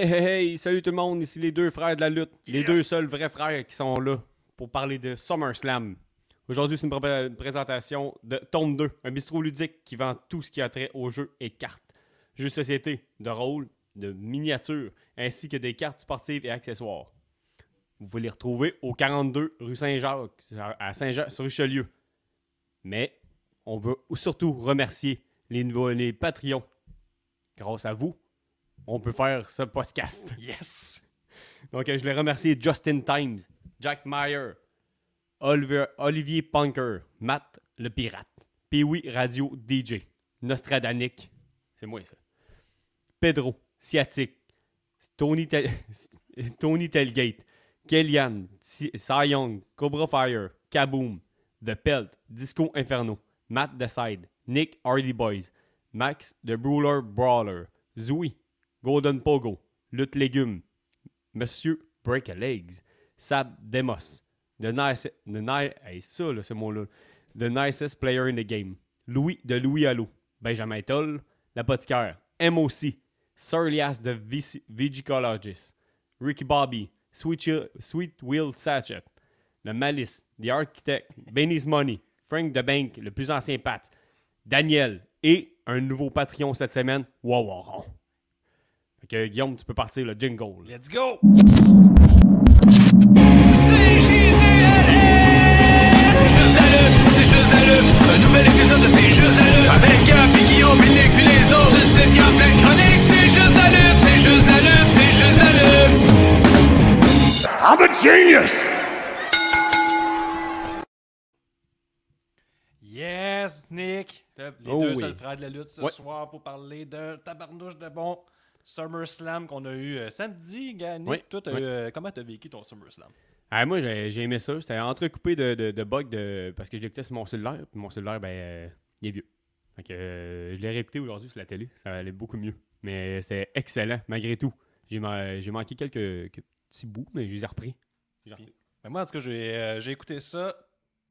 Hey, hey, hey, salut tout le monde, ici les deux frères de la lutte, les deux seuls vrais frères qui sont là pour parler de SummerSlam. Aujourd'hui, c'est une, pré- une présentation de Tome 2, un bistrot ludique qui vend tout ce qui a trait aux jeux et cartes. Jeux de société, de rôle, de miniatures, ainsi que des cartes sportives et accessoires. Vous pouvez les retrouver au 42 rue Saint-Jacques, à Saint-Jean sur Richelieu. Mais on veut surtout remercier les, nouveaux, les Patreons. Grâce à vous, on peut faire ce podcast. Yes! Donc, euh, je les remercie Justin Times, Jack Meyer, Oliver- Olivier Punker, Matt le Pirate, Pee-Wee Radio DJ, Nostradanic, c'est moi ça, Pedro, Sciatic, Tony, Tel- Tony Telgate, Kellyanne, Cy Young, Cobra Fire, Kaboom, The Pelt, Disco Inferno, Matt The Side, Nick Hardy Boys, Max The Brawler Brawler, Zoui, Golden Pogo, Lutte Légumes, Monsieur Break a Legs, Sab Demos, the nice, the ni- hey, ça, là, ce the nicest player in the game, Louis de Louis Allo, Benjamin Toll, l'apothicaire, MOC, Sir Elias de Vigicologist, Ricky Bobby, Sweet, Will Satchet, le Malice, The Architect, Benny's Money, Frank the Bank, le plus ancien Pat, Daniel et un nouveau Patreon cette semaine, Wawaron. Fait que Guillaume, tu peux partir le jingle. Let's go! C'est juste la lutte, c'est juste la lutte. Un nouvel épisode de C'est juste la lutte. Avec Gap et Guillaume, puis Nick, puis les autres. C'est Gap, plein de chroniques. C'est juste la lutte, c'est juste la lutte, c'est juste la lutte. I'm a genius! Yes, Nick! Les Oh deux oui. seuls frères de la lutte ce Ouais. soir pour parler d'un tabarnouche de bon SummerSlam qu'on a eu euh, samedi. Nick, Oui, toi, oui. eu, euh, comment t'as vécu ton SummerSlam? Ah, moi, j'ai aimé ça. C'était entrecoupé de, de, de bugs de, parce que je l'écoutais sur mon cellulaire. Puis mon cellulaire, ben, euh, il est vieux. Fait que je l'ai réécouté aujourd'hui sur la télé. Ça allait beaucoup mieux. Mais c'était excellent, malgré tout. J'ai ma- j'ai manqué quelques, quelques petits bouts, mais je les ai repris. Ai. Ben, moi, en tout cas, j'ai écouté ça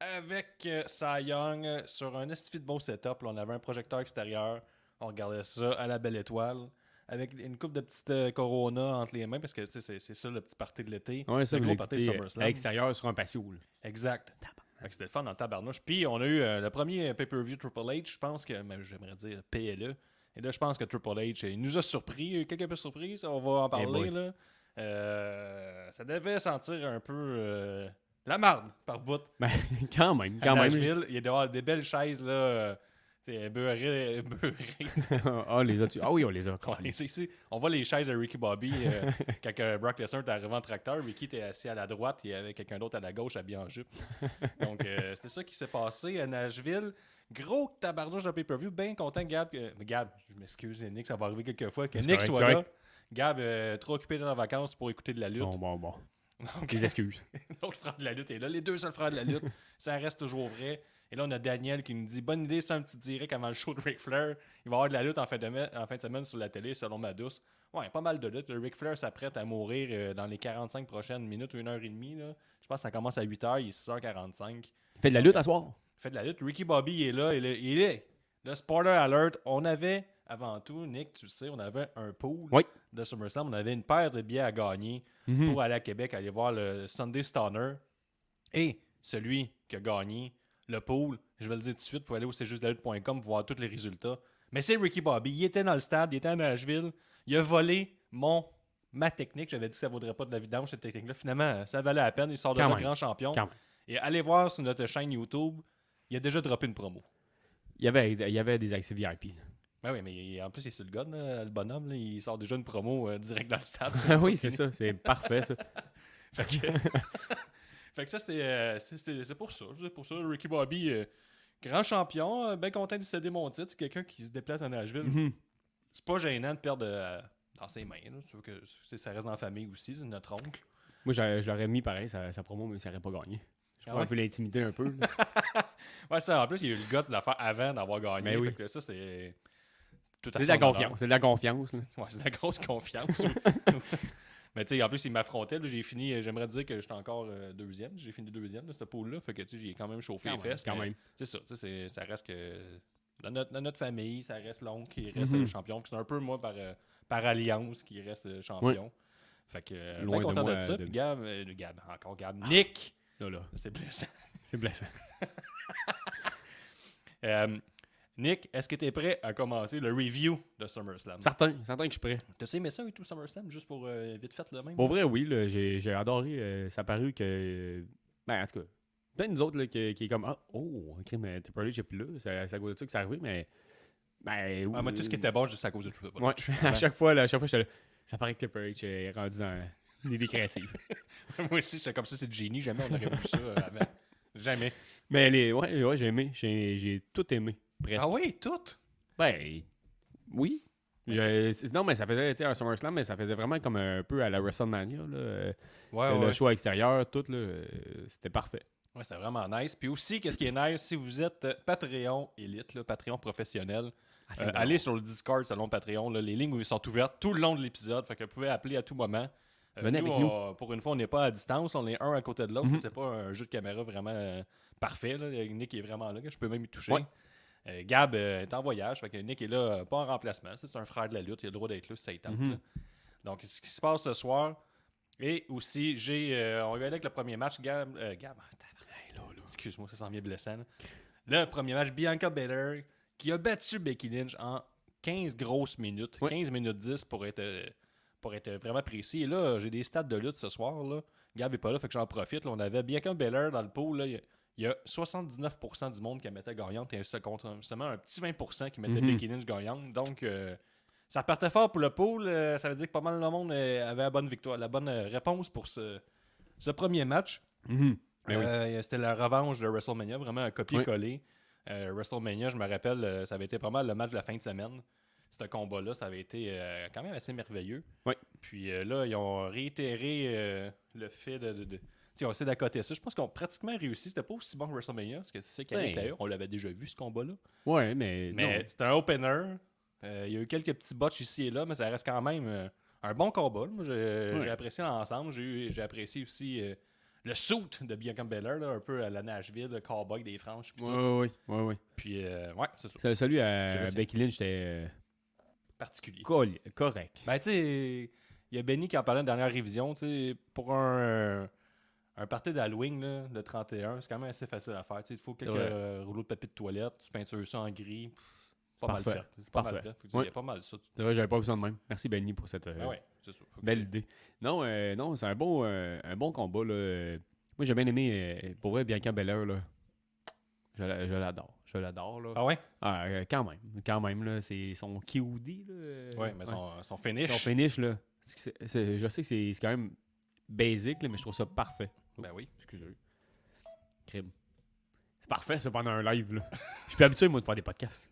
avec Cy Young sur un estifi de beau setup. là. on avait un projecteur extérieur. On regardait ça à la belle étoile. Avec une coupe de petites euh, Corona entre les mains, parce que c'est c'est ça le petit party de l'été. Ouais, ça, le gros party euh, SummerSlam. à l'extérieur sur un patio. là. Exact. C'était le fun en tabarnouche. Puis on a eu euh, le premier pay-per-view Triple H, je pense que, j'aimerais dire PLE. Et là, je pense que Triple H, euh, il nous a surpris, il a eu quelques peu surprises, on va en parler. là. Euh, ça devait sentir un peu euh, la marde par bout. Ben, quand même, À quand même. Il y a des, des belles chaises là, euh, beurrées, beurrées. ah, les as-tu? Ah oui, on les a. On, les- ici. on voit les chaises de Ricky Bobby euh, quand que Brock Lesnar est arrivé en tracteur. Ricky était assis à la droite et avec quelqu'un d'autre à la gauche habillé en jupe. Donc, euh, c'est ça qui s'est passé à Nashville. Gros tabarnouche de pay-per-view. Bien content, Gab. mais Gab, je m'excuse, Nick, ça va arriver quelques fois. Que C'est Nick correct, soit correct. là. Gab, euh, trop occupé dans les vacances pour écouter de la lutte. Bon, bon, bon. Donc, excuses. L'autre frère de la lutte est là. Les deux seuls frères de la lutte. ça reste toujours vrai. Et là, on a Daniel qui nous dit Bonne idée, c'est un petit direct avant le show de Ric Flair. Il va y avoir de la lutte en fin de, en fin de semaine sur la télé, selon ma douce. Ouais, pas mal de lutte. Le Ric Flair s'apprête à mourir euh, dans les 45 prochaines minutes ou une heure et demie. Là. pense que ça commence à 8h, il est 6h45. Fait de la lutte à soir. fait de la lutte. Ricky Bobby il est là, il est, il est. Le spoiler alert, on avait, avant tout, Nick, tu le sais, on avait un pool Oui. de SummerSlam. On avait une paire de billets à gagner Mhm. pour aller à Québec, aller voir le Sunday Stunner. Et celui qui a gagné le pool, je vais le dire tout de suite, vous aller au pour voir tous les résultats. Mais c'est Ricky Bobby. Il était dans le stade, il était à Nashville. Il a volé mon ma technique. J'avais dit que ça ne vaudrait pas de la vidange, cette technique-là. Finalement, ça valait la peine. Il sort de Quand là même. grand champion. Quand. Et allez voir sur notre chaîne YouTube, il a déjà droppé une promo. Il y avait, il y avait des accès VIP. là. Ben oui, mais il- en plus, il est sur le gun, là, le bonhomme. là, il sort déjà une promo euh, direct dans le stade. Oui, c'est ça. C'est parfait, ça. Fait que, fait que ça, c'est, euh, pour ça. C'est pour ça, Ricky Bobby, euh, grand champion, euh, bien content de céder mon titre. C'est quelqu'un qui se déplace à Nashville. Mhm. C'est pas gênant de perdre euh, dans ses mains. là. Tu que ça reste dans la famille aussi, c'est notre oncle. Moi, je, l'aurais mis pareil, sa, sa promo, mais ça n'aurait pas gagné. Je Ah pourrais ouais? un peu l'intimider un peu. Ouais, ça, en plus, il y a eu le gars de l'affaire avant d'avoir gagné. Ben oui. Fait que ça, c'est. tout à C'est de la confiance. C'est de la confiance. là. Ouais, c'est de la grosse confiance. Mais tu sais, en plus, il m'affrontait. J'ai fini, euh, j'aimerais dire que j'étais encore euh, deuxième. J'ai fini deuxième de ce pôle-là. Fait que tu sais, j'ai quand même chauffé Quand les même, fesses. quand même. C'est ça, tu sais, ça reste que. Dans notre, dans notre famille, ça reste l'oncle qui reste Mhm. euh, champion. C'est un peu moi par, euh, par alliance qui reste champion. Fait que, Loin bien de content de, moi, ça. de- Gab, euh, Gab, encore Gab. Nick, Là, là. c'est blessant. C'est blessant. Nick, est-ce que tu es prêt à commencer le review de SummerSlam? Certain, certain que je suis prêt. T'as aimé ça et tout, SummerSlam, juste pour euh, vite fait le même? Pour vrai, oui, j'ai adoré. euh, ça a paru que. Ben, en tout cas, plein nous autres là, qui, qui est comme Ah, oh, ok, mais Triple H n'est plus là. C'est à cause de ça que c'est arrivé, mais. Ben. Ah, moi, tout ce qui était bon, juste à cause de tout Ouais, à chaque fois, là, à chaque fois, j'étais là, ça paraît que Triple H est rendu dans l'idée créative. moi aussi, j'étais comme ça, c'est du génie. Jamais on aurait vu ça euh, avant. Jamais. mais les, ouais, ouais j'ai aimé. J'ai j'ai tout aimé, presque. Ah oui, tout? Ben, oui. Je- c'est- non, mais ça faisait, un SummerSlam, mais ça faisait vraiment comme un peu à la WrestleMania, là. euh, Ouais, le show à l'extérieur, tout, là, euh, c'était parfait. Ouais, c'est vraiment nice. Puis aussi, qu'est-ce qui est nice, si vous êtes euh, Patreon élite, là, Patreon professionnel, Ah, euh, allez sur le Discord selon Patreon. là, les lignes sont ouvertes tout le long de l'épisode. Fait que vous pouvez appeler à tout moment. Euh, Venez avec on- Pour une fois, on n'est pas à distance. On est un à côté de l'autre. Mhm. C'est pas un jeu de caméra vraiment euh, parfait. Là. Nick est vraiment là. Je peux même y toucher. Ouais. Euh, Gab euh, est en voyage. Fait que Nick est là, euh, pas en remplacement. C'est un frère de la lutte. Il a le droit d'être là si ça y tente, Mhm. là. Donc, ce qui se passe ce soir. Et aussi, j'ai. euh, on va aller avec le premier match. Gab. euh, Gab. Excuse-moi, ça sent bien blessant. là. Le premier match, Bianca Belair, qui a battu Becky Lynch en 15 grosses minutes. Ouais. 15 minutes 10 pour être, euh, pour être vraiment précis. Et là, j'ai des stats de lutte ce soir. Là. Gab est pas là, fait que j'en profite. là. on avait Bianca Belair dans le pool. là. Il y a- il y a 79% du monde qui mettait gagnante et seulement un petit 20% qui mettait Mhm. Becky Lynch gagnante. Donc, euh, ça partait fort pour le pool. Euh, ça veut dire que pas mal de monde euh, avait la bonne victoire, la bonne réponse pour ce, ce premier match. Ben oui. Euh, C'était la revanche de WrestleMania, vraiment un copier-coller. WrestleMania, je me rappelle, ça avait été pas mal le match de la fin de semaine. Ce combat-là, ça avait été quand même assez merveilleux. Ouais. Puis là, ils ont réitéré le fait de. de- de- tu sais, ils ont essayé d'accoter ça. Je pense qu'ils ont pratiquement réussi. C'était pas aussi bon que WrestleMania, parce que c'est ça E. On l'avait déjà vu, ce combat-là. Ouais, mais. Mais c'était un opener. Euh, il y a eu quelques petits botches ici et là, mais ça reste quand même euh, un bon combat. Moi, j'ai Ouais. apprécié l'ensemble. J'ai apprécié aussi euh, le suit de Bianca Belair, là, un peu à la Nashville, le cowboy des franges. Puis, Ouais, tout. ouais. Puis, euh, ouais, c'est ça. Celui à. Becky Lynch, c'était Particulier. correct. Ben, tu sais, il y a Benny qui en parlait en dernière révision. Tu sais, pour un, un party d'Halloween, là, le 31, c'est quand même assez facile à faire. Il faut quelques euh, rouleaux de papier de toilette, tu peintures ça en gris. Pas mal fait. C'est pas mal Parfait. fait. Faut que tu- Il Ouais. y a pas mal ça. C'est vrai, j'avais pas vu ça de même. Merci Benny pour cette euh, ouais, que- belle idée. Non, euh, non, c'est un bon, un bon combat. Là. Moi, j'ai bien aimé, pour vrai, Bianca Belair. Là. Je, la- je l'adore. Je l'adore. Là. Ah ouais? Ah, quand même. Quand même. Là, c'est son QD. Là. Ouais, mais son, son finish. Son finish, là. je sais que c'est c'est quand même basic, là, mais je trouve ça parfait. Ben oui. Excusez. Crime. C'est parfait, ça, pendant un live, là. Je suis plus habitué, moi, de faire des podcasts.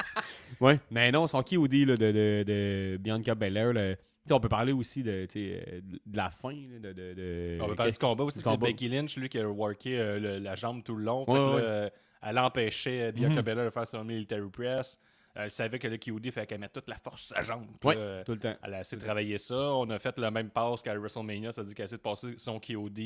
ouais, mais non, son KOD, là, de, de, de Bianca Belair, on peut parler aussi de, euh, de la fin, là, de... On va parler du combat aussi. C'est. Becky Lynch, lui, qui a worké euh, le- la jambe tout le long. Fait Ouais, là, euh, elle empêchait Bianca Mhm. Belair de faire son military press. Elle savait que le KOD fait qu'elle met toute la force sur sa jambe. Là, tout le temps. Elle a essayé de travailler ça. On a fait le même passe qu'à WrestleMania, c'est-à-dire qu'elle a essayé de passer son KOD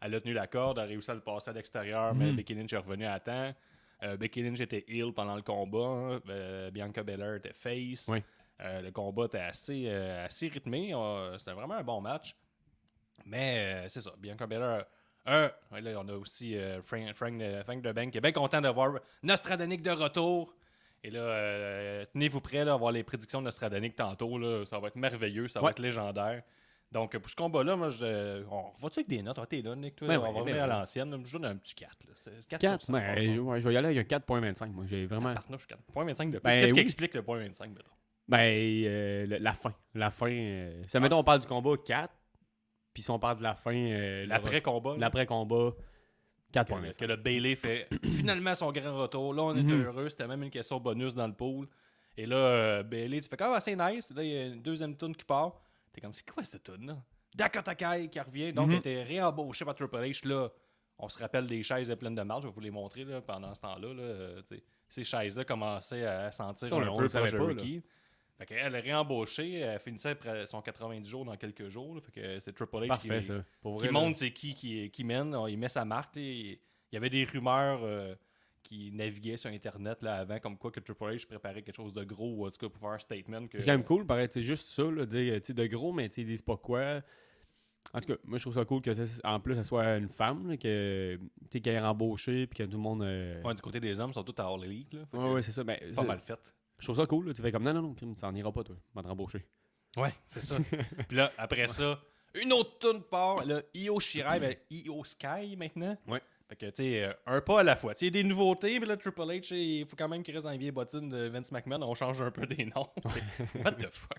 elle a tenu la corde, elle a réussi à le passer à l'extérieur, mais Mhm. Becky Lynch est revenue à temps. Euh, Becky Lynch était heel pendant le combat. hein. Euh, Bianca Belair était face. Oui. Euh, le combat était assez, euh, assez rythmé. C'était vraiment un bon match. Mais c'est ça, Bianca Belair. Un, ouais, là, on a aussi Frank, Frank, de, Frank DeBank qui est bien content de voir Nostradanic de retour. Et là, tenez-vous prêts là, à voir les prédictions de Nostradanic tantôt. Là, ça va être merveilleux, ça va être légendaire. Donc, pour ce combat-là, moi, je, on va-tu avec des notes? On va tes là, Nick? Toi, Ben on ouais, va ben revenir à ouais. l'ancienne. Je donne un petit 4. Là. C'est 4, 4, sur ben, 5, je, ouais, je vais y aller avec un 4.25. Moi, j'ai vraiment. Tabarnouche, 4. Point 25 de plus. Ben Qu'est-ce qui oui. explique le point 25, mettons? Ben, euh, le- la fin. La fin. euh, ça, mettons, on parle du combat 4. Puis si on parle de la fin. euh, L'après-combat. L'après-combat, Que- 4.25. Est-ce que le Bailey fait finalement son grand retour? Là, on est Mhm. heureux. C'était même une question bonus dans le pool. Et là, euh, Bailey, tu fais quand même assez nice. Là, il y a une deuxième tune qui part. T'es comme, c'est quoi cette tune là Dakota Kai qui revient. Donc, Mhm. elle était réembauchée par Triple H. Là, on se rappelle des chaises pleines de marge. Je vais vous les montrer là, pendant ce temps-là. Là, Euh, ces chaises-là commençaient à sentir Ça, un peu le Ricky. Fait qu'elle est réembauchée. Elle finissait son 90 jours dans quelques jours. là. Fait que c'est Triple H Parfait, qui, qui montre c'est qui, qui qui mène. Il met sa marque. là. Il y avait des rumeurs euh, qui naviguaient sur Internet là, avant, comme quoi que Triple H préparait quelque chose de gros, ou en tout cas pour faire un statement. Que, C'est quand même cool, pareil, c'est juste ça, là, dire, tu sais, de gros, mais tu ils disent pas quoi. En tout cas, moi, je trouve ça cool que, ça- en plus, ça soit une femme, là, que, tu sais, qu'elle est embauchée, puis que tout le monde... euh, Ouais, du côté des hommes, ils sont tous à All Elite. Là, Ouais, ouais, c'est ça. Ben, pas c'est- mal fait. Je trouve ça cool, là, tu fais comme, non, non, non, crime, ça n'en ira pas, toi, on va te rembaucher. Ouais, c'est ça. Puis là, après ça, une autre tune part. Là, Io Shirai, ben, Io Sky maintenant. Ouais. Fait que, tu sais, euh, un pas à la fois. Tu sais, des nouveautés, mais là, Triple H, il faut quand même qu'il reste dans les vieilles bottines de Vince McMahon. On change un peu des noms. What the fuck?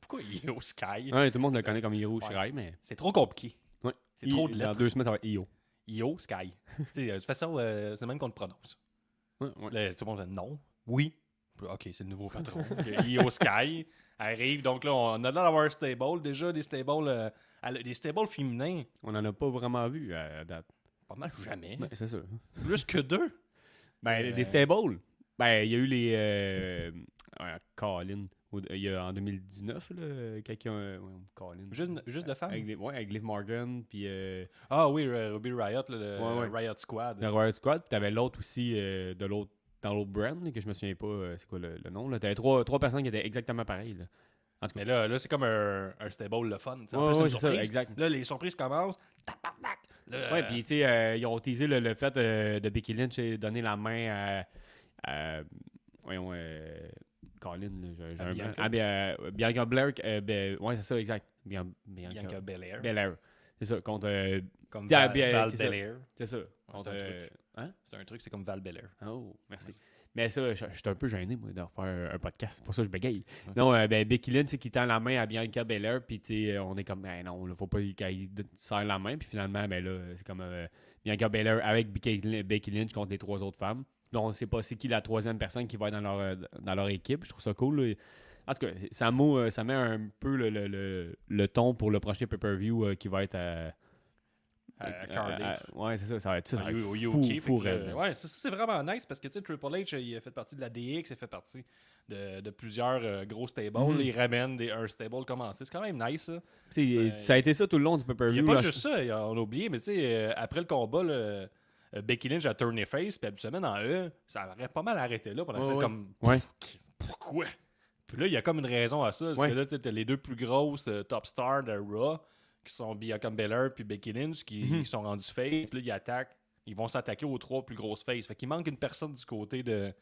Pourquoi Io Sky? Ouais, tout le monde le connaît comme Hiro Shirai, mais... C'est trop compliqué. Ouais. C'est trop de Dans lettres. deux semaines, ça va être Io. Io Sky. tu sais, euh, de toute façon, euh, c'est même qu'on le prononce. Ouais, ouais. Là, tout le monde fait non. Oui. Ok, c'est le nouveau patron. Io Sky arrive. Donc là, on a l'air d'avoir un stable. Déjà, des stables, euh, des stables féminins, On en a pas vraiment vu à date. Pas mal jamais. Ouais, c'est ça. Plus que deux. Ben, Euh, des stables. Ben, il y a eu les. Euh, Colin. Il y a en 2019, là, quelqu'un. Ouais, Colin. Juste, juste de femmes. Avec, ouais, avec Liv Morgan, puis euh, Ah oui, euh, Ruby Riot, là, le Ouais, ouais. Riot Squad. le Royal Squad. Puis t'avais l'autre aussi euh, de l'autre dans l'autre brand, là, que je me souviens pas, euh, c'est quoi le, le nom. T'avais trois, trois personnes qui étaient exactement pareilles. Là. En tout cas. Mais là, là c'est comme un, un stable le fun. En plus, ça, exact. Là, les surprises commencent. Tabarnak! Là, Ouais, euh, puis tu sais, euh, ils ont teasé le, le fait euh, de Becky Lynch et donner la main à. à- voyons, euh, Colin, j'ai- un Bianca. Ah, bien, Bianca Blair. ben, ouais, c'est ça, exact. Bian- Bianca, Bianca Belair. Belair. C'est ça, contre. Comme Val, Val c'est ça. Belair. c'est ça. c'est Contre, un hein? C'est un truc, c'est comme Val Belair. Oh, merci. Mais ça, je, je suis un peu gêné, moi, de refaire un podcast. C'est pour ça que je bégaye. Non, euh, ben, Becky Lynch, c'est qui tend la main à Bianca Belair, puis tu sais, on est comme, ben non, il faut pas qu'il serre la main, puis finalement, ben là, c'est comme euh, Bianca Belair avec Becky Lynch, contre les trois autres femmes. Là, on sait pas c'est qui la troisième personne qui va être dans leur, euh, dans leur équipe. Je trouve ça cool. là. En tout cas, ça, euh, ça met un peu le, le, le, le ton pour le prochain pay-per-view euh, qui va être à. À- Cardiff. ouais, c'est ça, ça va être ça. ça au fou, UK, euh, ouais, ça, c'est vraiment nice parce que Triple H, il a fait partie de la DX, il a fait partie de, plusieurs euh, gros stables. Mhm. Il ramène des, un stable commencé. C'est quand même nice, ça. Ça- a été ça tout le long du Il n'y pay-per-view. a pas juste ça, on a oublié, mais tu sais, euh, après le combat, Becky Lynch a tourné face, puis habituellement dans E, ça aurait pas mal arrêté là. A Ouais, comme Ouais. pourquoi? Puis là, il y a comme une raison à ça. Parce Ouais. que là, tu les deux plus grosses euh, top stars de Raw, qui sont Bianca Belair puis Becky Lynch, qui Mhm. sont rendus face. Puis là, ils attaquent. Ils vont s'attaquer aux trois plus grosses faces. Fait qu'il manque une personne du côté de,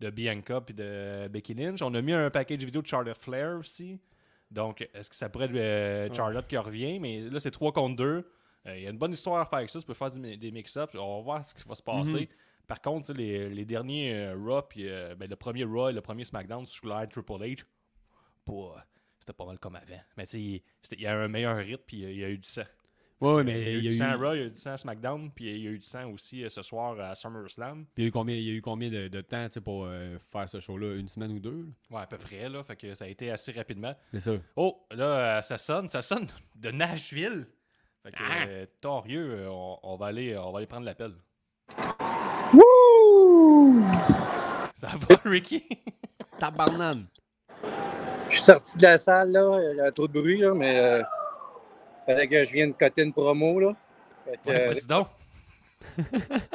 de Bianca puis de Becky Lynch. On a mis un package vidéo de Charlotte Flair aussi. Donc, est-ce que ça pourrait être euh, Charlotte qui revient? Mais là, c'est 3 contre 2. Il y a une bonne histoire à faire avec ça. Tu peux faire des mix-ups. On va voir ce qui va se passer. Mhm. Par contre, les, les derniers euh, Raw, puis euh, ben, le premier Raw et le premier SmackDown sous l'ère Triple H, pas- c'était pas mal comme avant. Mais tu sais, il y a un meilleur rythme, puis il y a eu du sang. Ouais, ouais, il mais y a eu du sang à Raw, il y a eu du sang à SmackDown, puis il y a eu du sang aussi euh, ce soir à SummerSlam. il y a eu combien, il y a eu combien de, de temps pour euh, faire ce show-là? Une semaine ou deux là? Ouais, à peu près, là. Fait que ça a été assez rapidement. C'est ça. Oh, là, euh, ça sonne, ça sonne de Nashville. Fait que, Ah! euh, torieux, on, on va aller, on va aller prendre l'appel. Ça va, Ricky? Tabarnane Je suis sorti de la salle, là. Il y a trop de bruit, là, mais euh, fallait que je vienne coter une promo, là. Fait que, Ouais, euh, vas-y donc.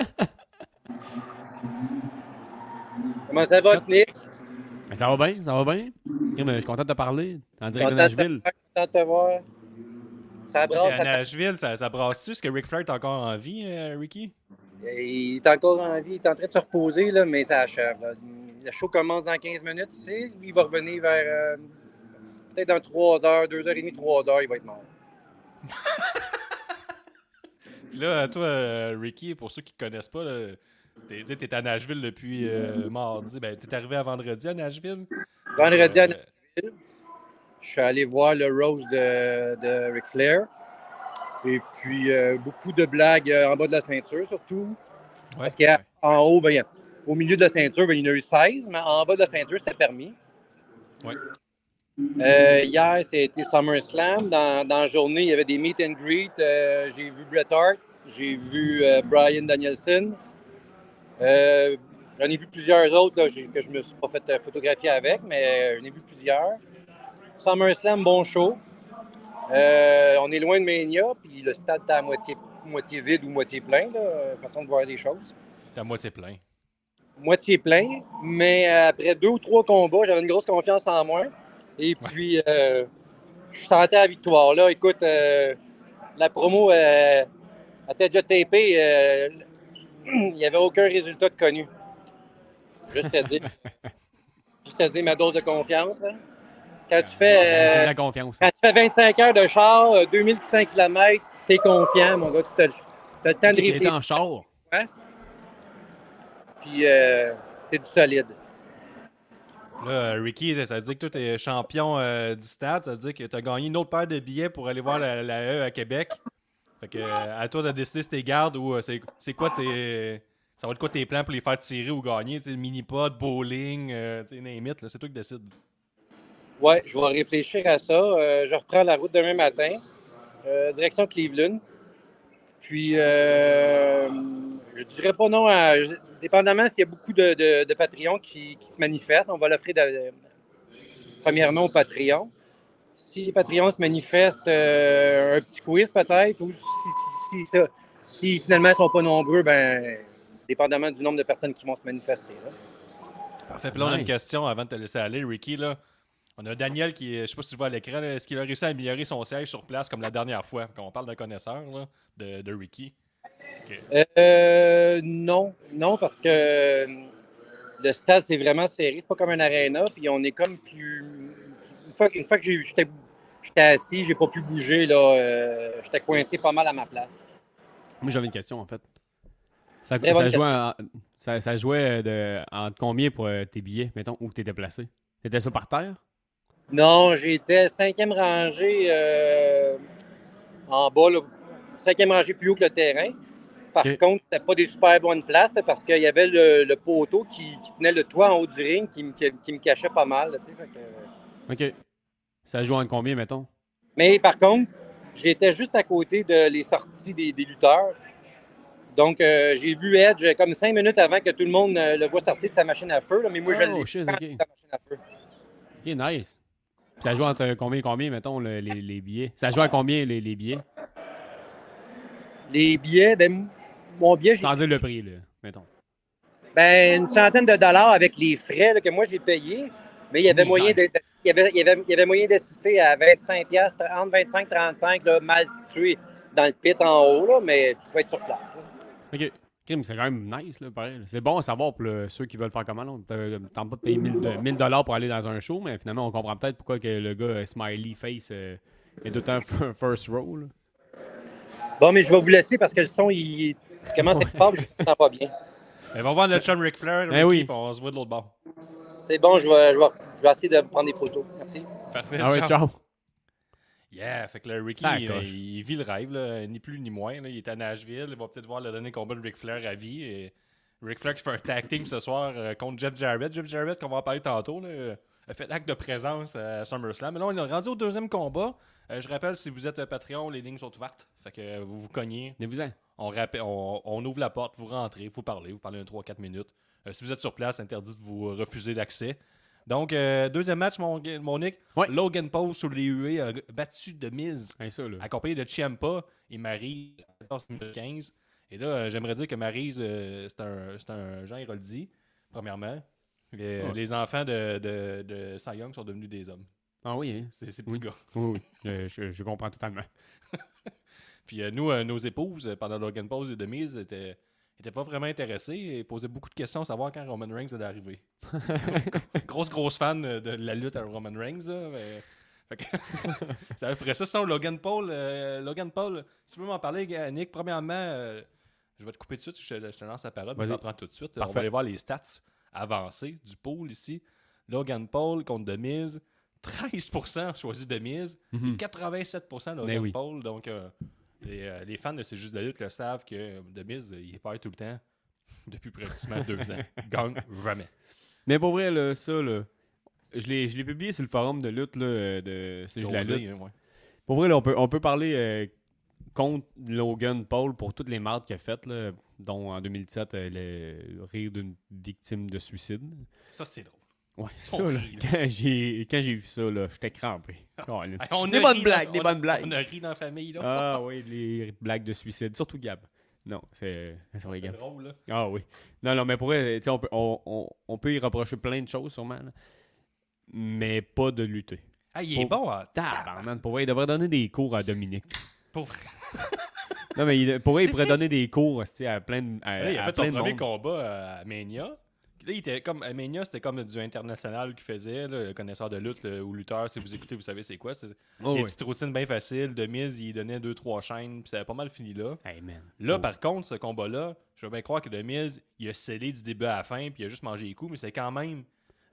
comment ça va, Nick? Ça va bien, ça va bien. Je suis content de te parler. En direct de Content de te Nashville. voir, content de te voir. Ça brasse, à Nashville, ça, ça brasse-tu? Est-ce que Ric Flair est encore en vie, euh, Ricky? Il est encore en vie, il est en train de se reposer, là, mais ça achève. là. Le show commence dans 15 minutes ici. Il va revenir vers euh, peut-être dans 3 heures, 2 heures et demie, 3 heures, il va être mort. Puis là, toi, euh, Ricky, pour ceux qui ne connaissent pas, là, t'es, à Nashville depuis euh, mardi. Ben, t'es arrivé à vendredi à Nashville. Vendredi à Nashville, je suis allé voir le Rose de, de Ric Flair. Et puis, euh, beaucoup de blagues en bas de la ceinture, surtout. ouais. Parce qu'en haut, ben, au milieu de la ceinture, ben, il y en a eu 16, mais en bas de la ceinture, c'est permis. Ouais. Euh, hier, c'était SummerSlam. Dans, dans la journée, il y avait des meet and greet. Euh, j'ai vu Bret Hart, j'ai vu euh, Brian Danielson. J'en ai vu plusieurs autres là, que je me suis pas fait photographier avec, mais j'en ai vu plusieurs. SummerSlam, bon show. On est loin de Mania, puis le stade est à moitié, moitié vide ou moitié plein, là, façon de voir les choses. T'es à moitié plein. Moitié plein, mais euh, après deux ou trois combats, j'avais une grosse confiance en moi. Et puis, euh, je sentais la victoire. Là, écoute, euh, la promo euh, était déjà tapée. il n'y avait aucun résultat de connu. Juste à dire. Juste à dire ma dose de confiance. Quand tu fais. la confiance. quand tu fais 25 heures de char, euh, 2600 km, t'es confiant, mon gars. Tu as, le temps de Tu en char. Puis euh, c'est du solide. Là, euh, Ricky, ça veut dire que toi, t'es champion euh, du stade. Ça veut dire que t'as gagné une autre paire de billets pour aller voir la, la E à Québec. Fait que, à toi de décider si t'es gardes ou c'est, quoi tes. Ça va être quoi tes plans pour les faire tirer ou gagner? Tu mini-pod, bowling, euh, tu là, c'est toi qui décides. Ouais, je vais réfléchir à ça. Euh, je reprends la route demain matin, euh, direction Cleveland. Puis, je dirais pas non à. Dépendamment s'il y a beaucoup de, de, de Patreons qui, qui se manifestent, on va l'offrir de, premièrement au Patreon. Si les Patreons se manifestent, euh, un petit quiz peut-être, ou si, si, si ça- si finalement ils ne sont pas nombreux, ben, dépendamment du nombre de personnes qui vont se manifester. là. Parfait. Puis là, on a une question avant de te laisser aller, Ricky. Là. On a Daniel qui, est- je sais pas si tu vois à l'écran, est-ce qu'il a réussi à améliorer son siège sur place comme la dernière fois? Quand on parle d'un connaisseur là, de, de Ricky. Euh, non, non, parce que le stade, c'est vraiment serré. C'est pas comme un aréna. Puis on est comme plus. Une fois, une fois que j'étais assis, j'ai pas pu bouger. là. euh, j'étais coincé pas mal à ma place. Moi, j'avais une question, en fait. Ça, jouait, en- ça, ça jouait de, entre combien pour euh, tes billets, mettons, où tu étais placé? T'étais ça par terre? Non, j'étais cinquième rangée euh, en bas, là, cinquième rangée plus haut que le terrain. Par Ok. contre, c'était pas des super bonnes places parce qu'il y avait le, le poteau qui, qui tenait le toit en haut du ring qui, me- qui- qui me cachait pas mal. là, fait que- OK. Ça joue en combien, mettons? Mais par contre, j'étais juste à côté de les sorties des, des lutteurs. Donc, euh, j'ai vu Edge comme cinq minutes avant que tout le monde euh, le voit sortir de sa machine à feu. là, mais moi, je Oh, l'ai shit, de sa machine à feu. OK, nice. Puis ça joue entre combien et combien, mettons, le- les, les billets? Ça joue à combien, les, les billets? Les billets, ben, mon billet, Sans dire le prix, là, mettons. ben, une centaine de dollars avec les frais là, que moi, j'ai payés. Mais il y avait moyen de- de- il y avait, il y avait- il y avait moyen d'assister à 25 piastres, entre 25 et 35, là, mal situé dans le pit en haut, là, mais tu peux être sur place. là. OK. C'est quand même nice, là, pareil. C'est bon à savoir pour le- ceux qui veulent faire comment. là. T'as- T'as pas de payer 1000 de- 1000 dollars pour aller dans un show, mais finalement, on comprend peut-être pourquoi que le gars euh, Smiley Face euh, est f- first row. là. Bon, mais je vais vous laisser parce que le son, il commence être fort, puis je ne sens pas bien. Mais on va voir notre chum Ric Flair, Eh Ricky, oui. puis on se voit de l'autre bord. C'est bon, je vais, je, vais, je vais essayer de prendre des photos. Merci. Parfait. Ah ouais, ciao. Yeah, fait que le Ricky, il, vit le rêve, là, ni plus ni moins. là. Il est à Nashville, il va peut-être voir le dernier combat de Ric Flair à vie. Et Ric Flair qui fait un tag team ce soir euh, contre Jeff Jarrett. Jeff Jarrett, qu'on va en parler tantôt, là, a fait acte de présence à SummerSlam. Mais là, on est rendu au deuxième combat. Euh, je rappelle, si vous êtes Patreon, les lignes sont ouvertes. Fait que vous vous cognez, Venez-vous-en. On, rappelle, on, on ouvre la porte, vous rentrez, vous parlez, vous parlez un 3-4 minutes. Euh, si vous êtes sur place, interdit de vous refuser l'accès. Donc, euh, deuxième match, mon, mon Nick. Ouais. Logan Paul sur les UE a battu de mise, ça, accompagné de Ciampa et Marie à 14 minutes 15. Et là, euh, j'aimerais dire que euh, c'est un, un Jean Héroldi, premièrement. Les, Ouais. les enfants de, de, de Cy Young sont devenus des hommes. Ah oui, hein? C'est ces petits Oui. gars. Oui, oui. Je, je- je comprends totalement. Puis euh, nous, euh, nos épouses, euh, pendant Logan Paul et de mise, étaient, étaient pas vraiment intéressées et posaient beaucoup de questions à savoir quand Roman Reigns allait arriver. grosse, grosse fan de la lutte à Roman Reigns. là, mais- fait que- C'est après ça, sinon, Logan Paul, euh, Logan Paul, si tu veux m'en parler, Nick, premièrement, euh, je vais te couper tout de suite, je te, je te lance la parole, mais je prends tout de suite. On Parfait. va aller voir les stats avancées du pool ici. Logan Paul contre Demise, 13% choisi Demise, Mhm. 87% Logan Mais oui. Paul. Donc, euh, les, euh, les fans de C'est juste de la lutte le savent que Demise, euh, il perd tout le temps depuis pratiquement deux ans. Gagne jamais. Mais pour vrai, là, ça, là, je l'ai publié sur le forum de lutte là, euh, de C'est juste la lutte. hein, ouais. Pour vrai, là, on peut, on peut parler euh, contre Logan Paul pour toutes les marques qu'il a faites, là, dont en 2017, euh, le rire d'une victime de suicide. Ça, c'est drôle. Ouais, ça, là, rit, là. quand j'ai quand j'ai vu ça, là, j'étais crampé. On Des bonnes blagues, dans- des on- bonnes blagues. On a ri dans la famille, là. Ah oui, les blagues de suicide, surtout Gab. Non, c'est c'est vrai, c'est Gab. drôle, là. Ah oui. Non, non, mais pour sais, on peut, on, on- on peut y reprocher plein de choses, sûrement, là, mais pas de lutter. Ah, il est Pour- bon. hein. Tabarnak, pour vrai, il devrait donner des cours à Dominique. Pour vrai. Non, mais il, pour vrai, il pourrait vrai. donner des cours tu sais, à plein de. À, Là, il a à fait plein son de premier monde. combat à Mania. Là, il était comme Mania, c'était comme du international qu'il faisait, là, le connaisseur de lutte le- ou lutteur. Si vous écoutez, vous savez c'est quoi. C'est Oh, des oui. petites routines bien faciles. De mise, il donnait deux trois chaînes, puis ça avait pas mal fini là. Hey. Là, Oh. par contre, ce combat-là, je veux bien croire que The Miz, il a scellé du début à la fin, puis il a juste mangé les coups, mais c'est quand même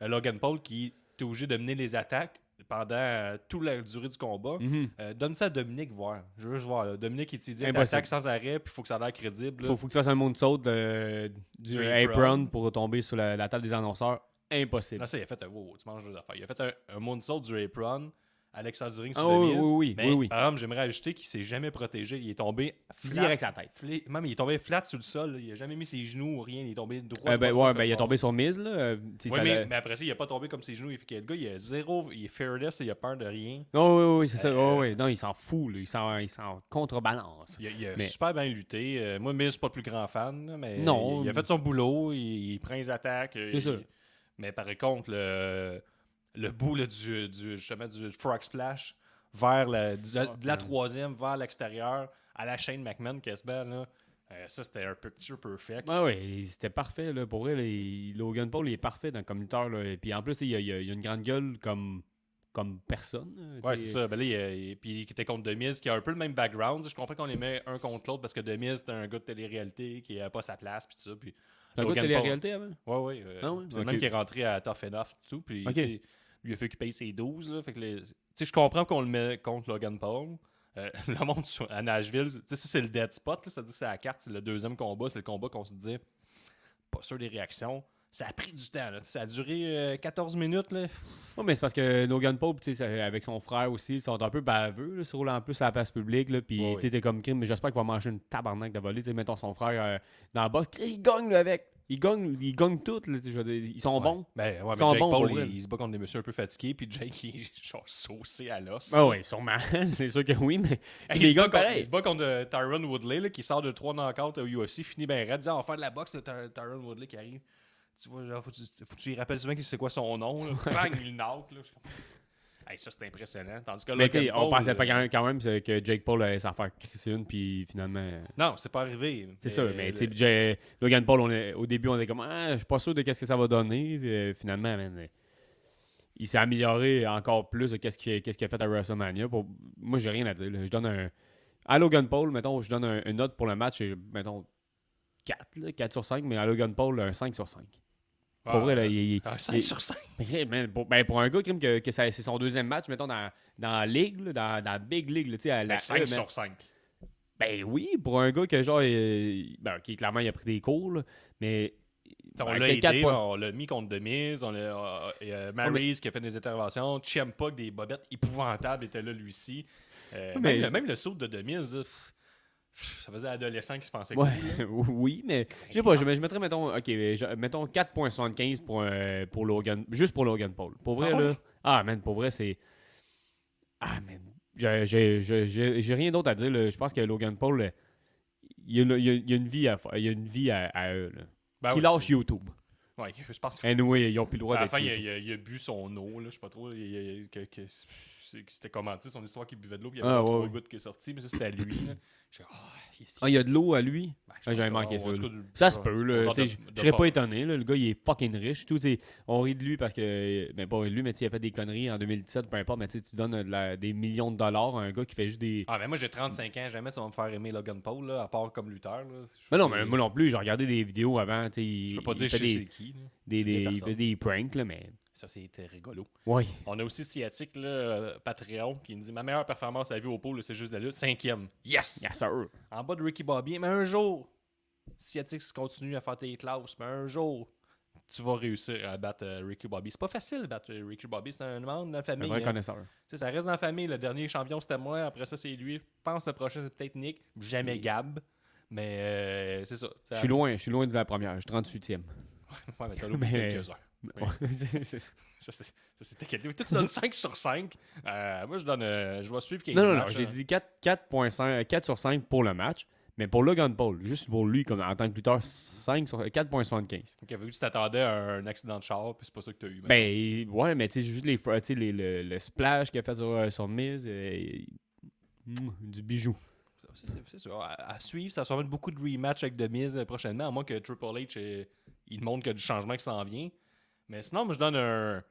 euh, Logan Paul qui est obligé de mener les attaques pendant euh, toute la durée du combat. Mhm. Euh, donne ça à Dominique voir. Je veux juste voir. là. Dominique étudie Impossible. l'attaque sans arrêt, puis il faut que ça a l'air crédible. là. Faut, faut que tu fasses un moonsault de, du, Du apron. apron. pour tomber sur la, la table des annonceurs. Impossible. Non, ça, il a fait un. Wow, tu manges deux affaires. Il a fait un, un moonsault du apron à l'extérieur du ring Ah sur The oui, Mais, oui, oui. Par exemple, j'aimerais ajouter qu'il s'est jamais protégé. Il est tombé flat. Direct sa tête. fla- Même, il est tombé flat sur le sol. Il a jamais mis ses genoux ou rien. Il est tombé droit. Euh, ben, droit, ouais, ben, il est tombé sur Miz, là. euh, Oui, ça mais, après ça, il a pas tombé comme ses genoux. Il fait que le gars, il a zéro. Il est fearless. Il a peur de rien. Oh, oui, oui, c'est ça. Euh, Oh, oui. Non, il s'en fout, là. Il s'en, il s'en contrebalance. Il a, il a Mais- super bien lutté. Euh, moi, Miz, je suis pas le plus grand fan. Mais Non. Il, il a fait son boulot. Il, il prend les attaques. euh, C'est Mais par contre, le, le bout là, du, du, justement, du frog splash vers la, de, la- de la man. troisième vers l'extérieur à la chaîne McMahon, Casbah, là. euh, ça, c'était un picture perfect. Ouais, ouais, c'était parfait, là. Pour il- Logan Paul, il est parfait dans comme lutteur, là. Et puis en plus, il a, il a- il a une grande gueule comme, comme personne. Ouais, c'est ça. Ben là, il, puis il était contre Demise, qui a un peu le même background. Je comprends qu'on les met un contre l'autre parce que Demise, c'était un gars de télé-réalité qui n'a pas sa place, puis tout ça. Puis C'est un gars de télé-réalité avant? Ouais, ouais. euh, Ah ouais? C'est le même qui est rentré à Tough Enough tout. Puis. Lui a fait qu'il paye ses 12. Là, fait que les- je comprends qu'on le met contre Logan Paul. Euh, le monde sur- à Nashville, ça, c'est le dead spot. Là, ça dit c'est la carte, c'est le deuxième combat. C'est le combat qu'on se disait, pas sûr des réactions. Ça a pris du temps. Là, ça a duré euh, 14 minutes. Là. Ouais, mais c'est parce que Logan Paul, avec son frère aussi, ils sont un peu baveux, là, se roulant en plus à la place publique, là, puis Ouais, tu sais, t'es comme crime, mais j'espère qu'il va manger une tabarnak de volée, mettons son frère euh, dans la boxe, il gagne, avec, il gagne, il gagne tout, là, tu sais, je veux dire, ils sont bons. Ben, ouais, mais sont Jake bons Paul, il, se bat contre des messieurs un peu fatigués. Puis Jake, il est genre saucé à l'os. Ah ouais, sûrement, c'est sûr que oui, mais Hey, il, se contre, il se bat contre euh, Tyron Woodley là, qui sort de 3 knockouts au UFC, finit bien raide, dit on va faire de la boxe, Ty- Tyron Woodley qui arrive. Tu vois, genre, faut que tu, lui rappelles souvent que c'est quoi son nom. Là. Bang, il knock. Là. Hey, ça, c'est impressionnant. Tandis que mais Logan sais, on Paul, pensait pas euh, quand même, que Jake Paul allait s'en faire crisser une, puis finalement... euh, Non, c'est pas arrivé. C'est ça, mais le- Jay- Logan Paul, on est- au début, on était comme, ah, je suis pas sûr de qu'est-ce que ça va donner. Puis, euh, finalement, man, euh, il s'est amélioré encore plus de qu'est-ce qu'il a fait à WrestleMania. Pour... Moi, j'ai rien à dire. là. Je donne un. À Logan Paul, mettons, je donne un- une note pour le match, et, mettons, 4, là, 4 sur 5, mais à Logan Paul, un 5 sur 5. Ah, Pour vrai, là, il, un 5 il- sur 5. mais, man, pour, ben, pour un gars crime, que, que c'est son deuxième match, mettons, dans, dans la ligue, là, dans, dans la big league, là, à la 5 E, man. sur 5. Ben oui, pour un gars que genre, il- ben, qui clairement il a pris des cours, là, mais. On ben, l'a aidé, on l'a mis contre Demise, on l'a euh, euh, Maryse qui a fait des interventions, Chiempa avec des bobettes épouvantables était là lui aussi. Euh, Mais- même, le, même le saut de Demise, pff, Ça faisait adolescent qui se pensait Ouais, cool, oui, mais je sais pas, je, je mettrais, mettons, ok, je- mettons 4.75 pour, euh, pour Logan, juste pour Logan Paul. Pour vrai, Ah là, ah, man, pour vrai, c'est. Ah, man, j'ai- rien d'autre à dire, là. Je pense que Logan Paul, là, il y a, il y a- une vie à, il y a une vie à, à eux, là. Ben Qui oui, lâche YouTube. Ouais, je pense que Anyway, ils ont plus le droit À la d'être fin, il a, il bu son eau, là, je sais pas trop. il- que, que c'était commenté son histoire qu'il buvait de l'eau, puis il y avait Ah, trois ouais. gouttes qui est sorti, mais ça c'était à lui. là. Ah, Ah, il y a de l'eau à lui? Ben, Ah, j'avais manqué ça, du- Ça se peut, là. Je serais pas- étonné, là. Le gars, il est fucking riche. Tout, on rit de lui parce que. Ben, pas lui, mais il a fait des conneries en 2017, peu importe. Mais tu donnes de la- des millions de dollars à un gars qui fait juste des. Ah, mais moi j'ai 35 ans, jamais tu vas me faire aimer Logan Paul, là, à part comme lutteur. Là. Mais non, mais moi non plus, j'ai regardé des vidéos avant, tu sais. Je peux pas il dire fait des, qui. des, il fait des pranks, là, mais. Ça, c'était rigolo. Ouais. On a aussi Sciatique, là, euh, Patreon, qui nous dit Ma meilleure performance à vue au pôle, c'est juste de la lutte. Cinquième. Yes! Yes, sir. En bas de Ricky Bobby. Mais un jour, Sciatique continue à faire tes classes, mais un jour, tu vas réussir à battre euh, Ricky Bobby. C'est pas facile de battre euh, Ricky Bobby, c'est un membre de la Un famille. vrai hein. connaisseur. Ça reste dans la famille. Le dernier champion, c'était moi. Après ça, c'est lui. Je pense que le prochain, c'est peut-être Nick. Jamais Oui. Gab. Mais euh, c'est ça. Je suis loin, je suis loin de la première. Je suis 38e. Ouais, mais t'as loupé quelques heures. Ça, c'était quel- Toi, tu donnes 5 sur 5. Euh, moi, je donne. euh, je vais suivre quelques non, non, non, j'ai hein. dit 4, 4.5 4 sur 5 pour le match. Mais pour Logan Paul, juste pour lui, comme en tant que lutteur, 5 sur 4.75. Ok, vu que tu t'attendais à un accident de char, puis c'est pas ça que t'as eu. Ben, ouais, mais tu sais, juste les, tu sais, les- le, le splash qu'il a fait sur, euh, sur Miz, euh, mm, du bijou. C'est- sûr. À, à suivre, ça va être beaucoup de rematchs avec The Miz euh, prochainement, à moins que Triple H euh, il montre qu'il y a du changement qui s'en vient. Mais sinon, moi, je donne un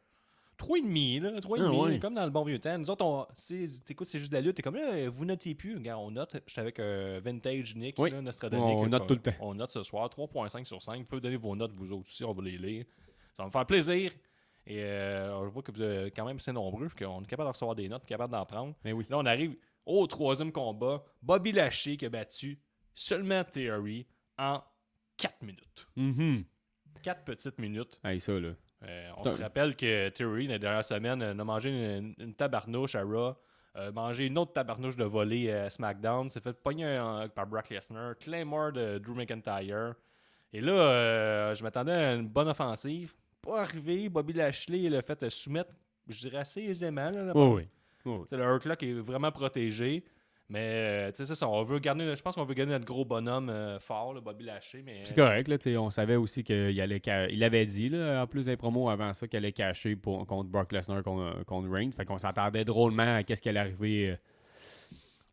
3,5, là. 3,5, Ah, ouais. comme dans le bon vieux temps. Nous autres, on, t'écoutes, c'est juste de la lutte, t'es comme là, vous notez plus. Regarde, on note. J'étais avec euh, Vintage Nick, Oui. là, Nostradamus. On note euh, tout le temps. On note ce soir, 3,5 sur 5. Vous pouvez donner vos notes, vous autres aussi, on va les lire. Ça va me faire plaisir. Et euh, je vois que vous êtes quand même assez nombreux, qu'on est capable de recevoir des notes, capable d'en prendre. Mais oui. Là, on arrive au troisième combat. Bobby Lashley qui a battu seulement Theory en 4 minutes. Mhm. 4 petites minutes. Hey, ça, là. Euh, on se rappelle que Theory, la dernière semaine, euh, a mangé une, une tabarnouche à Raw, a mangé une autre tabarnouche de volée à SmackDown, s'est fait pogner euh, par Brock Lesnar, Claymore de Drew McIntyre. Et là, euh, je m'attendais à une bonne offensive. Pas arrivé. Bobby Lashley l'a fait euh, soumettre, je dirais assez aisément. Là, la Oui, oui. Oui, oui. Le Hurt est vraiment protégé. Mais euh, tu sais, ça, on veut garder, je pense qu'on veut garder notre gros bonhomme euh, fort, le Bobby Lashley. Mais C'est correct, là, tu sais, on savait aussi qu'il allait il avait dit, là, en plus des promos avant ça, qu'il allait cacher pour, contre Brock Lesnar, contre, contre Reigns. Fait qu'on s'attendait drôlement à qu'est-ce qui allait arriver euh,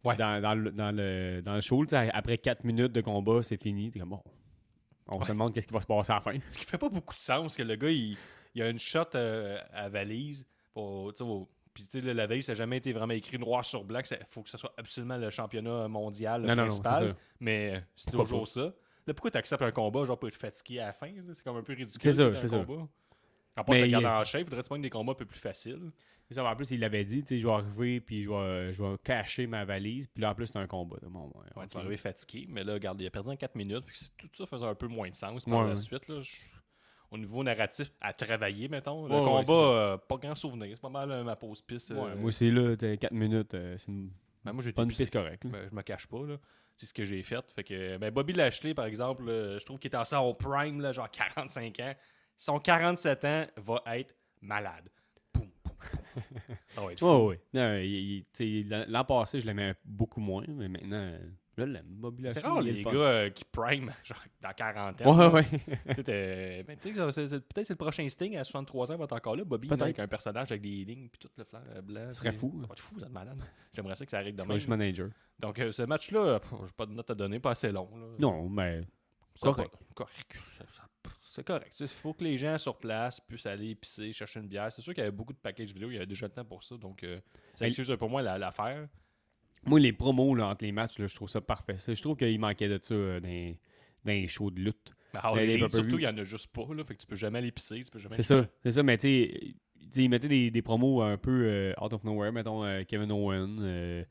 Ouais. dans, dans le, dans, le, dans le show. Après 4 minutes de combat, c'est fini. T'es comme, bon, on Ouais. se demande qu'est-ce qui va se passer à la fin. Ce qui fait pas beaucoup de sens, que le gars, il, il a une shot euh, à valise. Pour, au- puis tu sais, la valise, ça n'a jamais été vraiment écrit noir sur blanc. Il faut que ce soit absolument le championnat mondial Non, non, non, principal. mais c'est toujours ça. Là, pourquoi tu acceptes un combat, genre pour être fatigué à la fin? C'est comme un peu ridicule. C'est ça, c'est ça. pas Mais te il- garder en chef, faudrait-tu prendre des combats un peu plus faciles? Ça, en plus, il l'avait dit, tu sais, je vais arriver, puis je vais, je vais cacher ma valise. Puis là, en plus, c'est un combat. Bon, ouais, tu vas arriver fatigué, mais là, regarde, il a perdu en 4 minutes. puis tout ça faisait un peu moins de sens par Ouais, la suite. Là, je- Au niveau narratif, à travailler, mettons. Le Ouais, combat, c'est euh, pas grand souvenir. C'est pas mal euh, ma pause piste. euh, Ouais, moi aussi, là, 4 minutes, c'est une ben, moi, j'ai piste correcte. Ben, je me cache pas, là. C'est ce que j'ai fait. Fait que, ben, Bobby Lashley, par exemple, je trouve qu'il est en son prime, là, genre 45 ans. Son 47 ans va être malade. Fou. Ouais, sais, l'an- L'an passé, je l'aimais beaucoup moins, mais maintenant, euh, l'aime. Bobby C'est rare les le gars euh, qui prime genre, dans 40 ans. Ouais, ouais. Tu sais, t'es- ben, Peut-être c'est le prochain Sting à 63 ans va être encore là. Bobby, là, Peut-être. avec un personnage avec des lignes puis tout le flanc euh, blanc. Ce serait fou. Ça va être fou, ça malade. J'aimerais ça que ça arrive demain. manager. Donc, euh, ce match-là, j'ai pas de note à donner, pas assez long. là. Non, mais correct. correct. C'est correct. Il faut que les gens sur place puissent aller épicer, chercher une bière. C'est sûr qu'il y avait beaucoup de packages vidéo, il y avait déjà le temps pour ça. Donc, euh, ça excuse pour moi la- l'affaire. Moi, les promos là, entre les matchs, là, je trouve ça parfait. Ça, Je trouve qu'il manquait de ça euh, dans, les- dans les shows de lutte. Mais All les pay-per-view. surtout, il y en a juste pas. Là, fait que tu peux jamais peux jamais C'est ça, c'est ça, mais tu sais, ils mettaient des, des promos un peu euh, out of nowhere, mettons euh, Kevin Owen, euh,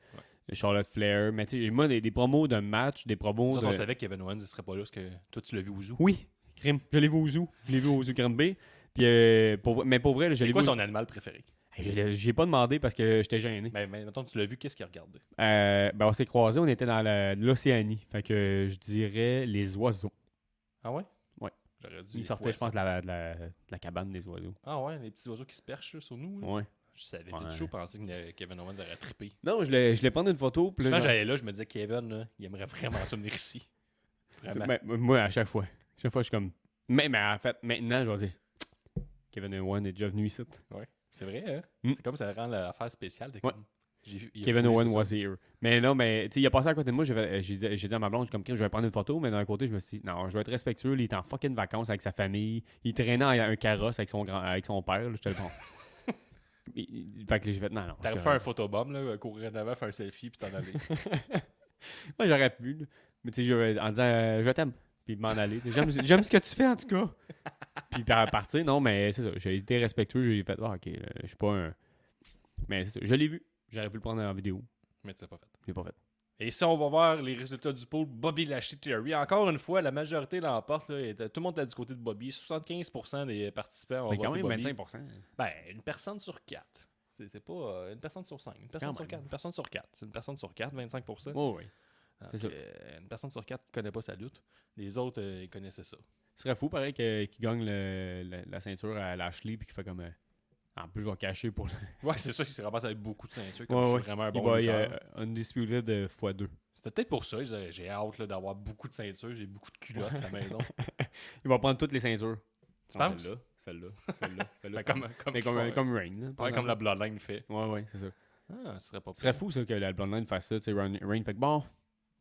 Charlotte Flair, mais tu sais, moi, des, des promos de match, des promos de... on savait que Kevin Owens ne serait pas là parce que toi, tu l'as vu au zoo. Oui, crime. Je l'ai vu au zoo. Je l'ai vu au zoo Granby. Puis, euh, pour, mais pour vrai, je C'est l'ai quoi vu... son animal préféré? J'ai- pas demandé parce que j'étais gêné. Ben, ben, mettons, tu l'as vu, qu'est-ce qu'il regardait? Euh, ben, on s'est croisés, on était dans l'Océanie. Fait que je dirais les oiseaux. Ah ouais? Ouais. J'aurais dû. Ils sortaient, je pense, de la, de la- de la cabane des oiseaux. Ah ouais, les petits oiseaux qui se perchent sur nous. là. Ouais. Je savais, Ouais. show pensait que Kevin Owens aurait trippé. Non, je voulais, prendre une photo. Puis là, j'allais là, je me disais, Kevin, là, il aimerait vraiment ça venir ici. Vraiment. Ben, moi, à chaque fois. chaque fois, je suis comme. Mais, mais en fait, maintenant, je vais dire. Kevin Owen est déjà venu ici. C'est vrai, hein? Mm. C'est comme ça rend l'affaire spéciale. Ouais. comme- vu- Kevin Owen here. Mais non, mais tu sais, il a passé à côté de moi. J'ai fait- j'ai dit à ma blonde, je comme, je vais prendre une photo. Mais d'un côté, je me suis dit, non, je vais être respectueux. Il était en fucking vacances avec sa famille. Il traînait un carrosse avec son, grand, avec son père. là. J'étais bon. Il- il- fait que j'ai fait, non, non. T'aurais fait un photobomb, là, courir en avant, faire un selfie, puis t'en aller. Ouais, j'aurais pu. là. Mais tu sais, je- en disant, euh, je t'aime. Puis m'en aller. J'aime ce que tu fais, en tout cas. Puis par partir, non, mais c'est ça. J'ai été respectueux. J'ai fait, ah, ok, je suis pas un. Mais c'est ça. Je l'ai vu. J'aurais pu le prendre en vidéo. Mais tu l'as pas fait. Je l'ai pas fait. Et si on va voir les résultats du pool, Bobby Lashley Theory, encore une fois, la majorité l'emporte. Tout le monde est du côté de Bobby. 75% des participants ont Mais quand voté même, Bobby. 25%. Ben, une personne sur quatre. C'est pas euh, une personne sur cinq. Une personne sur quatre. Une personne sur quatre. C'est une personne sur quatre, 25%. Oh, oui. Donc, ça. euh, une personne sur quatre ne connaît pas sa lutte. Les autres, euh, ils connaissaient ça. Ce serait fou, pareil, qu'il gagne le- le- la ceinture à Lashley puis qu'il fait comme. euh, en plus, je vais cacher pour le. Ouais, c'est ça, il s'est ramassé avec beaucoup de ceintures. Comme Ouais, je suis vraiment un Il bon va lutteur. euh, Undisputed euh, x2. C'était peut-être pour ça. J'ai hâte d'avoir beaucoup de ceintures. J'ai beaucoup de culottes à la maison. Il va prendre toutes les ceintures. Tu Non, penses? Celle-là, celle-là, celle-là. Ben, comme, comme, Mais comme, comme Rain. ouais, comme la. Bloodline fait. Ouais, ouais, c'est ça. Ah, ce serait pas Ce serait fou, ça, que la Blonde fasse ça. Tu sais, Rain, Rain fait que bon,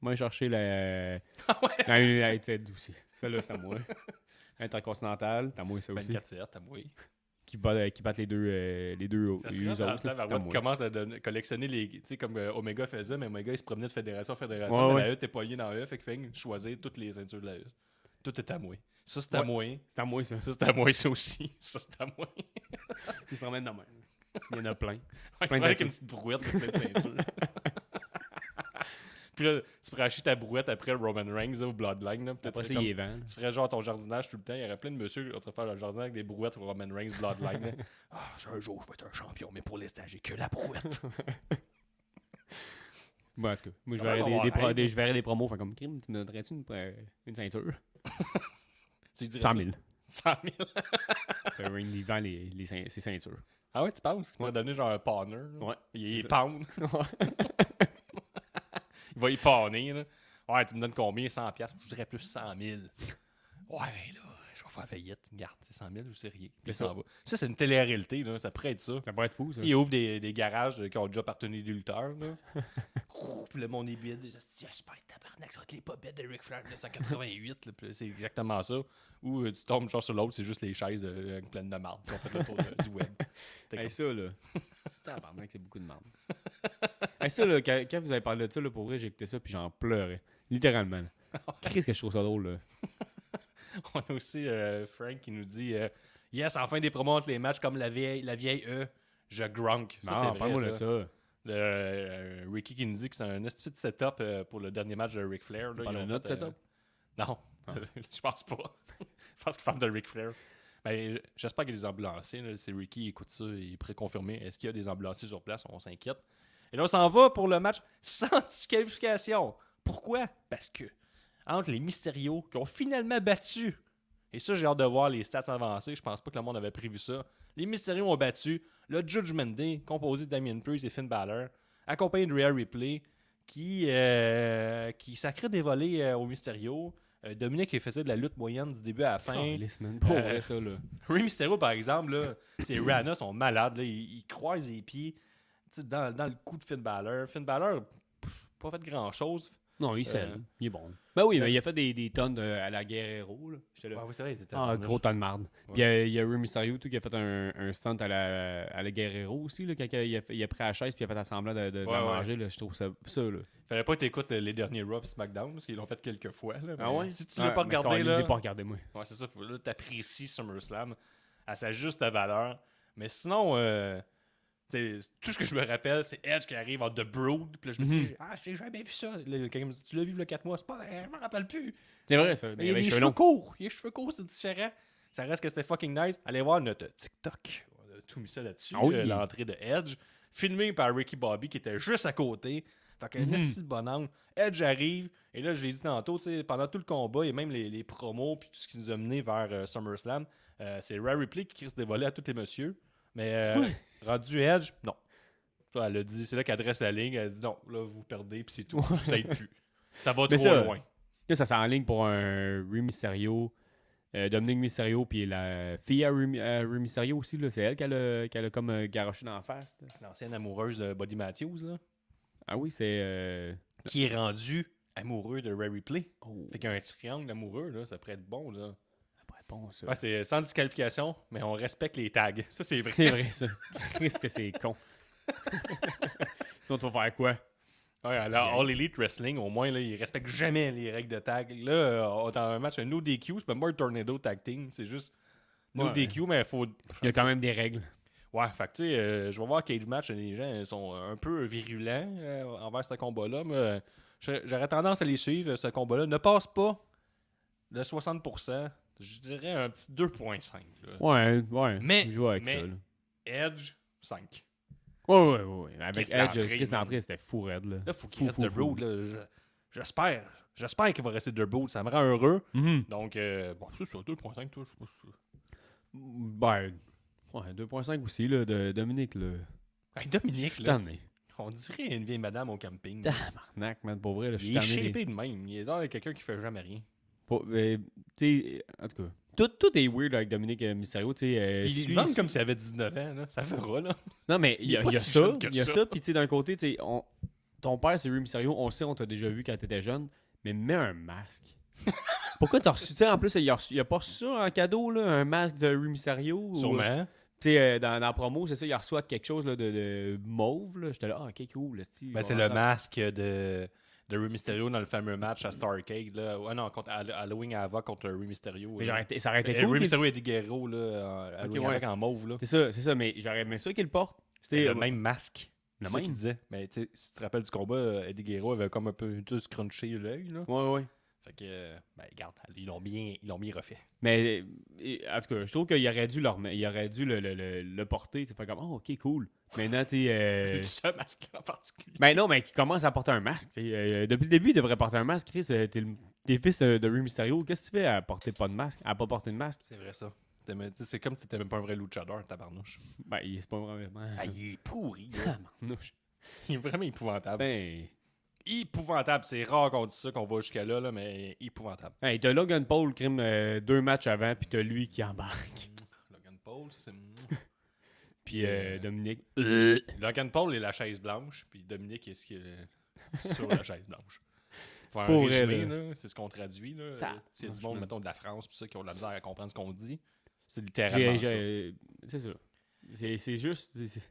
moi, chercher la. Ah ouais? La United aussi. Celle-là, c'est à moi. Intercontinental, c'est à moi, ça aussi. 24-7, à moi. Qui bat, qui battent les deux, euh, les deux Ça les autres. à Barouette moi. commence à donner- collectionner les. Tu sais, comme euh, Omega faisait, mais Omega il se promenait de fédération en fédération. Ouais, mais ouais. la E t'es poigné dans E, fait qu'il fait choisir toutes les ceintures de la E. Tout est à moi. Ça, c'est à moi. C'est à moi, ça. Ça, c'est à moi, ça aussi. Ça, c'est à moi. Il se promène dans même. Il y en a plein. Ouais, Plein avec une petite brouette plein de ceintures. Puis là, tu pourrais acheter ta brouette après le Roman Reigns au Bloodline. Là, Après tu ça, ferais il est comme- vent. tu ferais genre ton jardinage tout le temps. Il y aurait plein de monsieur qui vont faire le jardinage avec des brouettes au Roman Reigns Bloodline. ah, un jour, je vais être un champion, mais pour l'instant, j'ai que la brouette. Bon, en tout cas, moi, je C'est verrais quand des, pro- je verrais des promos. Fait comme, crime, tu me donnerais-tu une, euh, une ceinture? Tu lui dirais 100 ça? 000. 100 000. Fait Rain, il vend les, ses ceintures. Ah ouais, tu penses qu'il pourrait donner genre un là? Ouais. Il est C'est pound. il va y pawner. Là. Ouais, tu me donnes combien? 100 piastres? Je dirais plus 100 000. Ouais, ben là, faire faillite. Regarde, c'est 100 000 ou c'est rien. Puis ça. va. Ça, c'est une télé-réalité. là. Ça pourrait être ça. Ça pourrait être fou, ça. Ils ouvrent des, des garages euh, qui ont déjà appartenu des lutteurs. Là. Puis le monde est bide. Des hosties, J'espère tabarnak, ça va être les bobettes de Ric Flair 1988. là. Puis là, C'est exactement ça. Ou euh, tu tombes genre sur l'autre, c'est juste les chaises euh, pleines de marde qui ont fait le tour de- du web. Hey, comme- ça, là. Tabarnak, c'est beaucoup de merde. hey, ça, là, quand, quand vous avez parlé de ça, là, pour vrai, j'ai écouté ça, puis j'en pleurais. Littéralement. Qu'est-ce que je trouve ça drôle, là. On a aussi euh, Frank qui nous dit euh, Yes, enfin des promos entre les matchs comme la vieille, la vieille E, je grunk. Ça, c'est Non, vrai, ça. ça. Le, euh, Ricky qui nous dit que c'est un esti de setup euh, pour le dernier match de Ric Flair. là. notre fait, euh, setup? Non, je pense pas. je pense qu'il parle de Ric Flair. Ben, J'espère qu'il y a des ambulanciers. Si Ricky écoute ça, il est préconfirmé. Est-ce qu'il y a des ambulanciers sur place? On s'inquiète. Et là, on s'en va pour le match sans disqualification. Pourquoi? Parce que entre les Mysterio qui ont finalement battu, et ça, j'ai hâte de voir les stats avancées. Je pense pas que le monde avait prévu ça. Les Mysterio ont battu le Judgment Day, composé de Damien Priest et Finn Balor, accompagné de Rhea Ripley, qui, euh, qui sacrait des volets euh, au Mysterio. Euh, Dominique, il faisait de la lutte moyenne du début à la fin. Oh, lisse, man. Pour Euh, ça, là. Rey Mysterio, par exemple, là, ses Rana sont malades. Là, ils, ils croisent les pieds dans, dans le coup de Finn Balor. Finn Balor, pff, pas fait grand-chose. Non, il Euh, scelle. Il est bon. Ben oui, euh, mais il a fait des, des tonnes de- à la Guerrero, là. J'étais là. Ouais, oui, c'est vrai, c'était Ah, gros tas de marde. Ouais. Puis euh, il y a Rey Mysterio tout, qui a fait un, un stunt à la, à la Guerrero aussi, là, quand il a, fait- il a pris la chaise puis il a fait semblant de, de, de Ouais, la ouais. manger. Là, je trouve ça, ça là. Fallait pas que t'écoutes euh, les derniers Raw et SmackDown, parce qu'ils l'ont fait quelques fois. Là, Ah mais Si tu l'as Ouais, pas mais quand il là. l'a pas regardé, moi. Ouais, c'est ça. Faut, là, t'apprécies SummerSlam à sa juste valeur. Mais sinon, euh, t'sais, tout ce que je me rappelle, c'est Edge qui arrive en The Brood. Puis là, je me suis Mhm. dit, ah, j'ai jamais vu ça. Là, quelqu'un me dit, tu l'as vu il y a 4 mois. C'est pas vrai, je me rappelle plus. C'est vrai, ça. Mais il a avait les cheveux courts. Il a les cheveux courts, c'est différent. Ça reste que c'était fucking nice. Allez voir notre TikTok. On a tout mis ça là-dessus, Ah oui. euh, l'entrée de Edge, filmé par Ricky Bobby qui était juste à côté. Fait qu'un Mhm. esti de bon angle. Edge arrive, et là, je l'ai dit tantôt, pendant tout le combat, et même les, les promos, puis tout ce qui nous a mené vers euh, SummerSlam, euh, c'est Rare Ripley qui risque de voler à tous les messieurs. Mais euh, rendu Edge, non. Elle a dit, c'est là qu'elle adresse la ligne, elle a dit non, là, vous perdez, puis c'est tout. Ça aide plus. Ça va Mais trop ça- loin. Là, ça s'enligne pour un Rey Mysterio. euh, Dominique Mysterio, puis la fille à Rey Mysterio aussi, là, c'est elle qu'elle a, qu'elle a comme euh, garoché dans la face. L'ancienne amoureuse de Buddy Matthews, là, Ah oui, c'est. euh, qui est rendu amoureux de Ray Ripley. Oh, Fait qu'un triangle amoureux, là, ça pourrait être bon, là. Bon, ça. Ouais, c'est sans disqualification, mais on respecte les tags. Ça, c'est vrai. C'est vrai, ça. Qu'est-ce que c'est con. Sinon, tu vas faire quoi? Ouais, alors, All Elite Wrestling, au moins, là, ils respectent jamais les règles de tag. Là, euh, dans un match, un no DQ, c'est pas moi un Tornado Tag Team. C'est juste no Ouais. DQ, mais il faut. Il y a quand même des règles. Ouais, fait que, tu sais, euh, je vais voir Cage Match, les gens ils sont un peu virulents euh, envers ce combat-là, mais j'aurais tendance à les suivre, ce combat-là. Ne passe pas de 60%, je dirais un petit 2.5. là. Ouais, ouais. Mais- je joue avec mais- ça. Là. Edge, 5. Ouais, ouais, ouais. Avec Chris Edge, Chris l'entrée, c'était fou raide. Là. Là, faut qu'il reste fou, de. Road. là. Je- J'espère. J'espère qu'il va rester de Road. Ça me rend heureux. Mhm. Donc, euh, bon, c'est ça, 2.5, toi, je sais pas. Ben, ouais, 2.5 aussi, là, de Dominique. Là. Hey, Dominique, là, tanné. on dirait une vieille madame au camping. Tabarnak, man, pour vrai, là, je suis Il est shapé de même. Il est dans quelqu'un qui fait jamais rien. Euh, en tout cas, tout, tout est weird avec Dominique euh, Mysterio. tu euh, Puis il suis- vend comme s'il avait 19 ans. Là. Ça fera, là. Non, mais il y a, Il est pas il y a si ça. Il y a ça. ça. Puis, d'un côté, tu sais, on- ton père, c'est Rey Mysterio. On le sait, on t'a déjà vu quand t'étais jeune. Mais mets un masque. Pourquoi t'as reçu, sais, en plus, il a, reçu- il a pas reçu ça en cadeau, là, un masque de Rey Mysterio? ou- Sûrement. Euh, dans, dans la promo, c'est ça, il reçoit quelque chose là, de, de mauve. là. J'étais là, ah, ok, cool. Ben, c'est le masque de, de Rey Mysterio dans le fameux match à Starcade. Là. Ouais, non, contre Hall- Halloween Ava contre Rey Mysterio. Mais là. ça aurait été Euh, cool. Rey Mysterio et Eddie Guerrero, là, en, Halloween ouais. En mauve. Là. C'est ça, c'est ça, mais j'aurais aimé ça qu'il porte. C'était le même masque. Le C'est ça même? qu'il disait. Mais tu sais, si tu te rappelles du combat, euh, Eddie Guerrero avait comme un peu tout scrunché l'œil. Là. Ouais, ouais. Fait que, ben, regarde, ils l'ont bien, ils l'ont bien refait. Mais en tout cas, je trouve qu'il aurait dû, le, remet- il aurait dû le, le, le, le porter. C'est pas comme, oh, ok, cool. Maintenant, tu sais. euh, Ce masque en particulier. Ben non, mais qui commence à porter un masque. euh, depuis le début, il devrait porter un masque. Chris, euh, t'es le fils euh, de Rey Mysterio. Qu'est-ce que tu fais à porter pas de masque, à pas porter de masque? C'est vrai ça. C'est comme si t'étais même pas un vrai luchador, tabarnouche. Ben, il- c'est pas vraiment. Ah, il est pourri. Tabarnouche. Il est vraiment épouvantable. Ben. Épouvantable. C'est rare qu'on dise ça, qu'on va jusqu'à là, là, mais épouvantable. Hey, t'as Logan Paul, crime, euh, deux matchs avant, puis t'as lui qui embarque. Logan Paul, ça c'est. Puis euh, Euh, Dominique. Logan Paul est la chaise blanche, puis Dominique est ce qui est sur la chaise blanche. Faut un Pour là. là, c'est ce qu'on traduit. A du monde, mettons, de la France, pis ça, qui ont de la misère à comprendre ce qu'on dit, c'est J'ai- littéralement ça. j'ai- C'est ça. C'est c'est juste. c'est- c'est-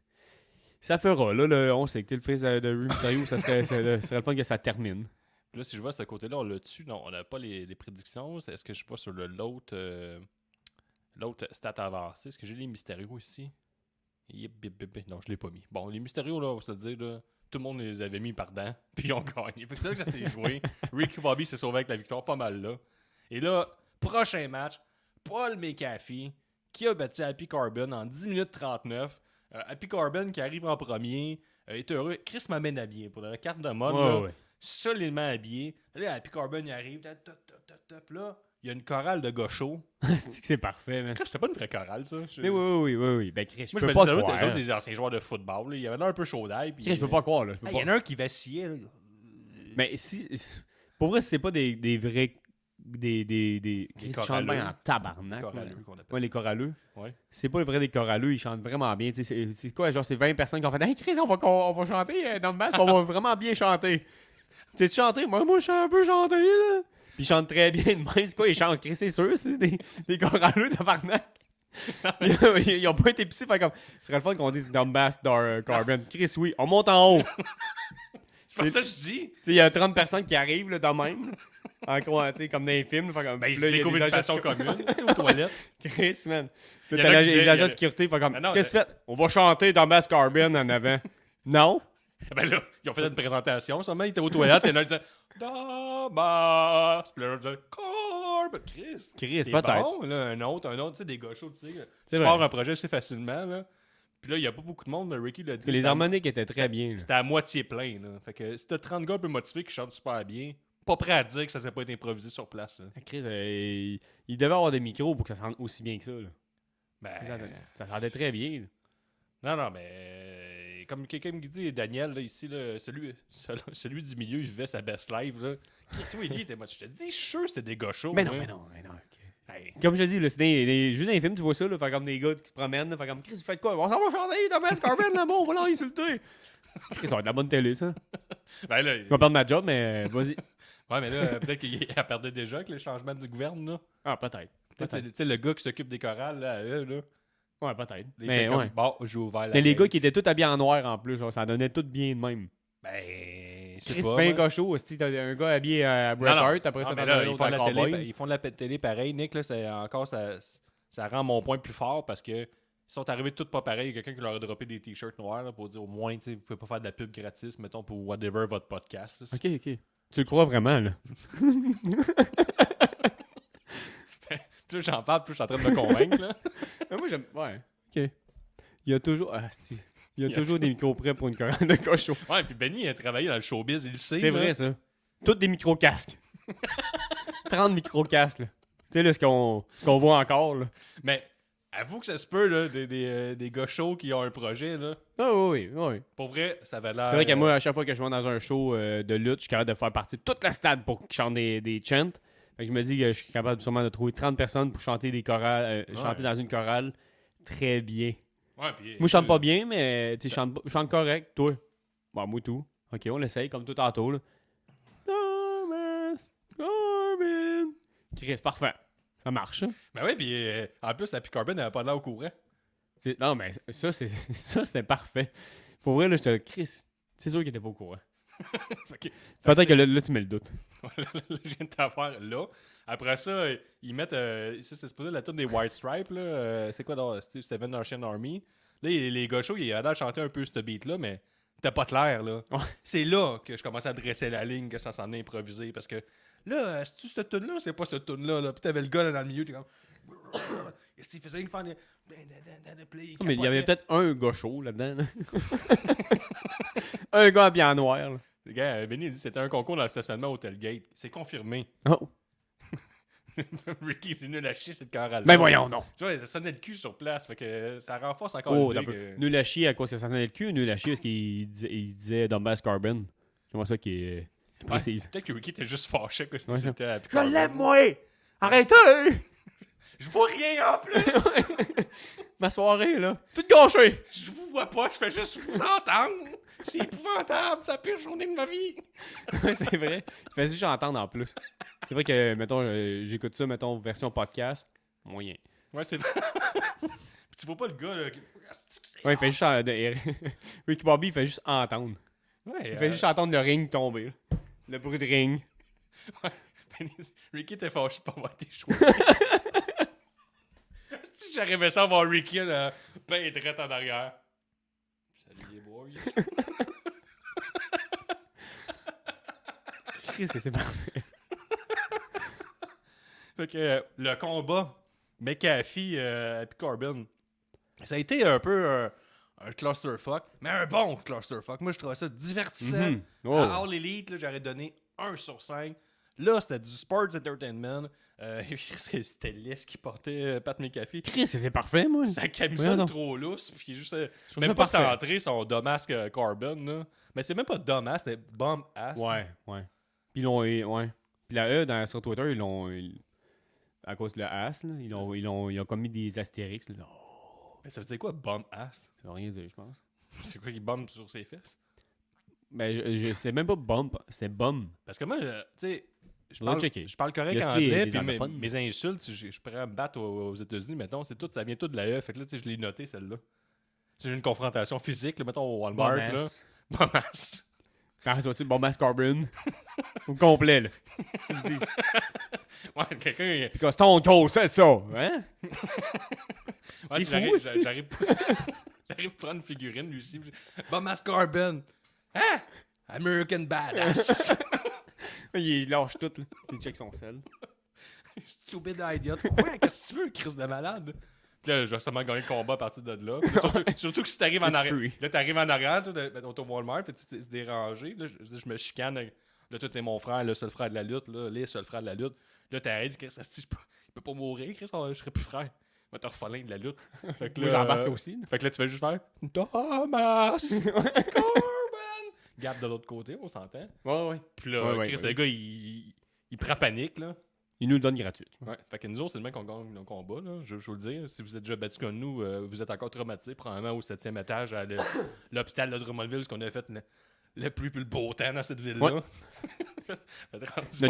Ça fera, là, là, on sait que t'es le fils de Rey Mysterio, ça serait, ça serait le fun que ça termine. Puis là, si je vois ce côté-là, on l'a dessus. Non, on n'a pas les, les prédictions. Est-ce que je vois sur le- l'autre euh, l'autre stat avancé? Est-ce que j'ai les mystérieux ici? Yip. Non, je l'ai pas mis. Bon, les mystérieux, là, on va se le dire, là, tout le monde les avait mis pardon, puis ils ont gagné. C'est là que ça s'est joué. Ricky Bobby s'est sauvé avec la victoire, pas mal là. Et là, prochain match, Paul McAfee, qui a battu Happy Carbon en 10 minutes 39. Euh, Happy Carbon qui arrive en premier, euh, est heureux. Chris m'amène habillé pour la carte de mode. Ouais, là ouais. solidement habillé. Là, Happy Carbon il arrive, top, top, top, top. Là, il y a une chorale de gauchos. c'est que c'est parfait, man. C'est pas une vraie chorale, ça. Je- Mais oui, oui, oui, oui. Ben, Chris, Moi, je peux me pas croire. autres, des anciens joueurs de football. là, il y avait un peu chaud d'ail. puis, Chris, je peux euh, pas croire, là. je peux ah, pas. Il y en a un qui vacillait. là. Mais si. Pour vrai, si c'est pas des, des vrais. Des. Des. Des. Chantent bien en tabarnak. Appelle. Ouais, les coralleux. Ouais. C'est pas le vrai des coralleux, ils chantent vraiment bien. Tu sais, C'est c'est quoi, genre, c'est 20 personnes qui ont fait Hey Chris, on va, on va chanter euh, dans le masque, on va vraiment bien chanter. Tu sais, chanter? Moi, moi, je sais un peu chanter, là. Puis ils chantent très bien de même. C'est quoi, ils chantent? Chris, c'est sûr, c'est des, des coralleux, tabarnak. ils, ils ont pas été pissés, fait comme. Ce serait le fun qu'on dise Dumbass Dar Carbon. Chris, oui, on monte en haut. C'est pour ça que je dis. Il y a 30 personnes qui arrivent, là, de même. En quoi, tu sais, comme dans les films. Fait comme, Ben, il une passion commune aux toilettes. Chris, man. Il Là, t'as a- de sécurité, fait comme, Ah qu'est-ce que tu fais? On va chanter dans Bass Carbon en avant. non? Ben là, ils ont fait une présentation. Seulement, ils étaient aux toilettes. Et là, ils disaient Damas. Puis là, ils disaient. Chris. Peut-être. bon, là, un autre, un autre, tu sais, des gars chauds, tu sais. Tu pars un projet assez facilement, là. Puis là, il y a pas beaucoup de monde, mais Ricky l'a dit. Les harmoniques étaient très bien. C'était à moitié plein, là. Fait que si t'as 30 gars un peu motivés qui chantent super bien, pas prêt à dire que ça s'est pas été improvisé sur place. là. Chris, euh, il, il devait avoir des micros pour que ça sente aussi bien que ça. là. Ben, Ça, ça sentait très bien. là. non, non, mais euh, comme quelqu'un me dit, Daniel, là, ici, là, celui, celui, celui du milieu, il vivait sa best life. Là. Que lui était moi? Je te dis, je suis sûr que c'était des gars chauds. Mais non, mais non, mais non. ok. Hey, Comme je te dis, là, c'est des, des- juste dans les films, tu vois ça, là, comme des gars qui se promènent, là, comme Chris, vous faites quoi? On s'en va chanter dans Mask Carbon, là, bon, on va l'insulter. Chris, ça va être de la bonne télé, ça. Ben là, Je vais perdre ma job, mais euh, vas-y. Ouais, mais là, euh, peut-être qu'elle perdait déjà avec le changement du gouvernement. là. Ah, peut-être. Peut-être, tu sais, le gars qui s'occupe des chorales, là, eux, là. Ouais, peut-être. Mais, comme, ouais. Bon, j'ai ouvert la mais les gars qui étaient tous habillés en noir en plus, genre, ça donnait tout bien de même. Ben, je sais Chris, pas, c'est pas un moi. gars chaud, si t'as un gars habillé à Bret. Hart, après ça, mais t'en là, as un autre à la télé, ils font de la télé pareil, Nick. Là, c'est encore ça, ça rend mon point plus fort parce que ils sont arrivés tous pas pareils. Il y a quelqu'un qui leur a droppé des t-shirts noirs là, pour dire au moins, tu sais, vous pouvez pas faire de la pub gratis, mettons, pour whatever votre podcast. là. Ok, ok. Tu le crois vraiment, là? Plus j'en parle, plus je suis en train de me convaincre. là. Moi, j'aime. Ouais. Ok. Il y a toujours. Ah, c'est- il y a Il y a toujours des micros prêts pour une chorale de cochon. Ouais, puis Benny a travaillé dans le showbiz, il le sait. C'est là. vrai, ça. Tous des micro-casques. 30 micro-casques, là. Tu sais, là, ce qu'on ce qu'on voit encore, là. Mais avoue que ça se peut, là, des, des, euh, des gars chauds qui ont un projet. Là. Ah, oui, oui, oui. Pour vrai, ça va l'air. C'est vrai que euh, moi, à chaque fois que je vais dans un show euh, de lutte, je suis capable de faire partie de toute la stade pour qu'ils chantent des, des chants. Fait que je me dis que je suis capable sûrement de trouver 30 personnes pour chanter des chorales, euh, Ouais. chanter dans une chorale très bien. Ouais, puis, Moi, je chante euh, pas bien, mais tu chante, je chante correct. Toi? Bon, moi, tout. Ok, on l'essaye comme tout tantôt, là. Thomas Corbin. Chris, parfait. Ça marche, hein? Ben ouais, puis euh, en plus, Happy Corbin n'avait pas de l'air au courant. C'est- Non, mais ça, c'est ça, c'était parfait. Pour vrai, là, je te Chris, c'est sûr qu'il était pas au courant. Fait que- Peut-être que là, là, tu mets le doute. Là, je viens de t'avoir là. Après ça, euh, ils mettent. Euh, ça, c'est supposé la tune des White Stripes. là. Euh, c'est quoi dans c'est Seven Nation Army? Là, les, les gars chauds, ils avaient l'air de chanter un peu ce beat-là, mais t'as pas clair, là. Ouais. C'est là que je commence à dresser la ligne, que ça s'en est improvisé. Parce que là, euh, c'est-tu cette tune-là ou c'est pas cette tune-là? Là? Puis t'avais le gars là, dans le milieu, t'es comme. Qu'est-ce qu'il faisait? Il faisait. Puis Mais il y avait peut-être un gars chaud là-dedans. là. un gars habillé en noir. là. Le gars, euh, Benny, il dit c'était un concours dans le stationnement Hotel Gate. C'est confirmé. Oh. Ricky, c'est nul à chier, c'est le carral. Ben voyons, non. Tu vois, ça sonnait le cul sur place. Fait que ça renforce encore Oh, l'idée que- Nul à chier à cause que ça sentait le cul, nul à chier parce qu'il disait, il disait Dumbass Carbon. C'est moi ça qui est précise. Peut-être que Ricky était juste fâché que Ouais, c'était à Je l'aime, moi! Arrêtez! Je vois rien en plus! Ma soirée, là. Toute gâchée! je vous vois pas, je fais juste vous entendre! C'est épouvantable, c'est la pire journée de ma vie! Ouais, c'est vrai. Il fait juste entendre en plus. C'est vrai que, mettons, euh, j'écoute ça, mettons, version podcast. Moyen. Ouais, c'est vrai. Tu vois pas le gars, là. qui- Ouais, il fait juste. en- Ricky Bobby, il fait juste entendre. Ouais, Il euh, fait juste entendre le ring tomber. là. Le bruit de ring. Benny- Ricky était fâché de pas voir tes choix. si j'arrivais ça à voir Ricky, là, ben drette en arrière. Salut les boys. Chris, c'est parfait. Fait que euh, le combat McAfee euh, puis Corbin, ça a été un peu euh, un clusterfuck, mais un bon clusterfuck. Moi, je trouvais ça divertissant. Mhm. Oh. À All Elite, là, j'aurais donné 1 sur 5. Là, c'était du sports entertainment. Euh, c'était Les qui portait euh, Pat McAfee. Chris, c'est parfait, moi. Sa camisole trop lousse, puis juste, euh, même pas centré son domasque Corbin. Là. Mais c'est même pas domasque, c'était bomb ass. Ouais, ouais. Puis Ouais. Puis la E, dans, sur Twitter, ils l'ont. À cause de la as, là, ils, ont, ils, ont, ils ont des astérix. Là. Mais ça veut dire quoi, bomb ass? Ça veut rien dire, je pense. C'est quoi qui bombe sur ses fesses? Ben, je, je c'est même pas bump, c'est bum. Parce que moi, tu sais, je parle, je parle correct Il en anglais, puis mes, insultes, je, je pourrais me battre aux, aux États-Unis, mettons, c'est tout, ça vient tout de la E. Fait que là, tu sais, je l'ai noté, celle-là. J'ai eu une confrontation physique, là, mettons, au Walmart, là. Bomass. Bomb ass. Quand toi, tu Bomass Carbon. Au complet, là. Tu me dis. Ouais, quelqu'un. il- Puis que Stone Cold, c'est ça. Hein? Est j'arrive-. J'arrive j'arrive à prendre une figurine, lui aussi. Bomb ass Carbon. Hein? American Badass. Il lâche tout, là. Il check son sel. Stupid idiot. Quoi? Qu'est-ce que tu veux, Chris de malade? Puis là, je vais sûrement gagner le combat à partir de là. Surtout, surtout que si t'arrives en arrière. Là, t'arrives en arrière, toi, de- au Walmart, puis tu t'es dérangé. Là, je, je me chicane. Là, toi, t'es mon frère, le seul frère de la lutte. Là, les seul frère de la lutte. Là, t'arrêtes, Chris, asti, je peux- il peut pas mourir, Chris, je serais plus frère. Refoller de la lutte. Fait que là, j'embarque aussi. Fait que là, tu vas juste faire Thomas Corbin Gap de l'autre côté, on s'entend. Ouais, ouais. Puis là, Ouais, ouais, Chris, ouais. le gars, il, il prend panique, là. Il nous le donne gratuit. Ouais. Fait que nous autres, c'est le même qu'on gagne nos combats, là. Je, je vous le dire. Si vous êtes déjà battus comme nous, euh, vous êtes encore traumatisés, probablement au septième étage à l'hôpital de Drummondville, ce qu'on a fait le, le plus beau temps dans cette ville-là. Ouais.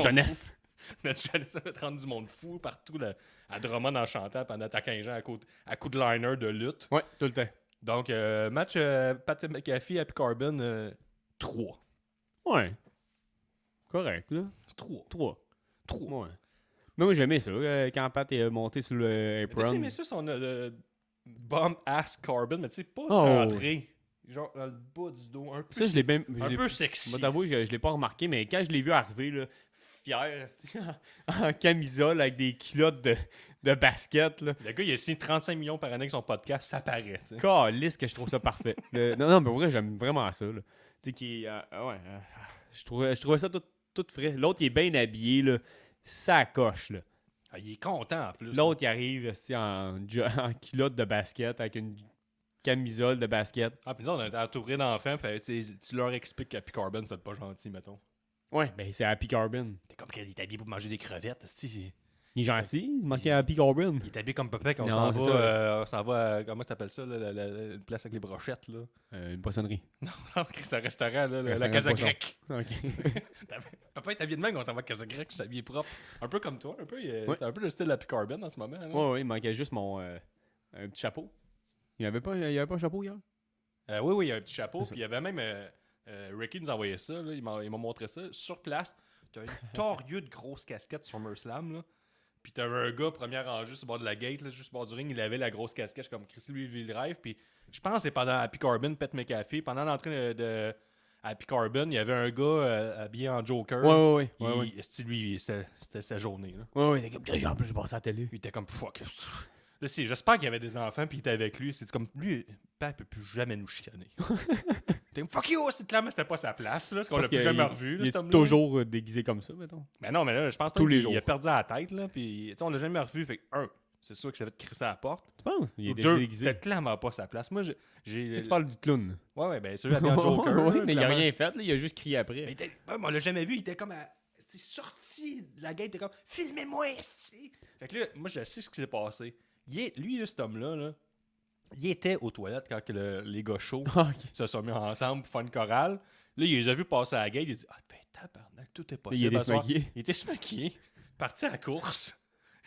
Jeunesse. Notre ça fait rendre du monde fou partout là, à Drummond en chantant pendant ta 15 ans à coup, de- à coup de liner de lutte. Ouais, tout le temps. Donc, euh, match euh, Pat McAfee, Happy Carbon, euh, 3. Ouais. Correct, là. 3. 3. 3. Ouais. Mais moi, j'aimais ça, euh, quand Pat est monté sur le Mais tu sais, apron. mais ça, c'est on a le bomb ass carbon, mais tu sais, pas Oh. centré. Genre dans le bas du dos, un peu, Ça, je l'ai un peu sexy. Moi, t'avoue, je, je l'ai pas remarqué, mais quand je l'ai vu arriver, là, fier, en, camisole avec des culottes de, de basket, là. Le gars, il a signé 35 millions par année avec son podcast, ça paraît. Calisse que je trouve ça parfait. Le- non, non, mais vrai, j'aime vraiment ça. Tu sais, qui euh, ouais. euh, je, trouvais, je trouvais ça tout, tout frais. L'autre, il est bien habillé, là. Ça coche, là. Ah, il est content en plus. L'autre, il arrive en, en culotte de basket avec une camisole de basket. Ah, puis nous, on est entouré d'enfants, tu leur expliques qu'Happy Carbon, c'est pas gentil, mettons. Ouais, ben c'est Happy Carbon. T'es comme qu'il est habillé pour manger des crevettes, si. Il est gentil, il manquait Happy Carbon. Il est habillé comme papa quand on Non, s'en va, euh, on s'en va à, comment t'appelles ça, là, la, la- la- une place avec les brochettes, là? Euh, une poissonnerie. Non, c'est un restaurant, là, la- Casa. Grecque. Ok. Papa est habillé de même, on s'en va à Casa Grecque, s'habiller propre. Un peu comme toi, un peu, il Ouais. c'est un peu le style de Happy Carbon en ce moment. là. ouais, ouais, il manquait juste mon. euh, un petit chapeau. Il y avait pas, il y avait pas un chapeau hier? Euh, oui, oui, il y a un petit chapeau. Puis il y avait même. Euh, Ricky nous envoyait ça. Là, il m'a il montré ça. Sur place, t'as une torieux de grosse casquette sur SummerSlam. Là. Puis t'avais un gars, première rangée, sur le bord de la gate, là, juste au bord du ring. Il avait la grosse casquette, je comme Chris le rêve. Puis je pense que c'est pendant Happy Carbon, Pet McAfee. Pendant l'entrée de, de Happy Carbon, il y avait un gars euh, habillé en Joker. Ouais, ouais, ouais. Il- ouais, lui, c'était sa journée. Là? Ouais, ouais, t'es comme, j'ai en plus, j'ai passé à la télé. Il était comme fuck. Là, si, j'espère qu'il y avait des enfants puis il était avec lui. C'est comme lui, papa peut plus jamais nous chicaner. Fuck you, c'est clairement c'était pas sa place là, parce qu'on l'a plus jamais il- revu. Là, Il est toujours euh, déguisé comme ça, mettons. Mais non, mais là, je pense pas Tous les jours. Il a perdu la tête là, puis tu sais, on l'a jamais revu. Fait que un, c'est sûr que ça va te crisser à la porte. Tu penses? Il est deux, déguisé. c'était clairement pas sa place. Moi, j'ai-. Tu parles du clown. Ouais, ouais, ben celui habillé en Joker. Là, mais il a rien fait, là, il a juste crié après. il était- ouais, mais on l'a jamais vu, il était comme à... C'est sorti de la gate, il était comme Filmez-moi ici! Fait que là, moi je sais ce qui s'est passé. Il est, lui, là, cet homme-là, là, il était aux toilettes quand que le- les gars chauds Ah, ok. se sont mis ensemble pour faire une chorale. Là, il les a vus passer à la gate, il a dit Ah, ben tabarnak, tout est Il possible. est à soir. désmaquillé. Il était se maquillé, parti à la course.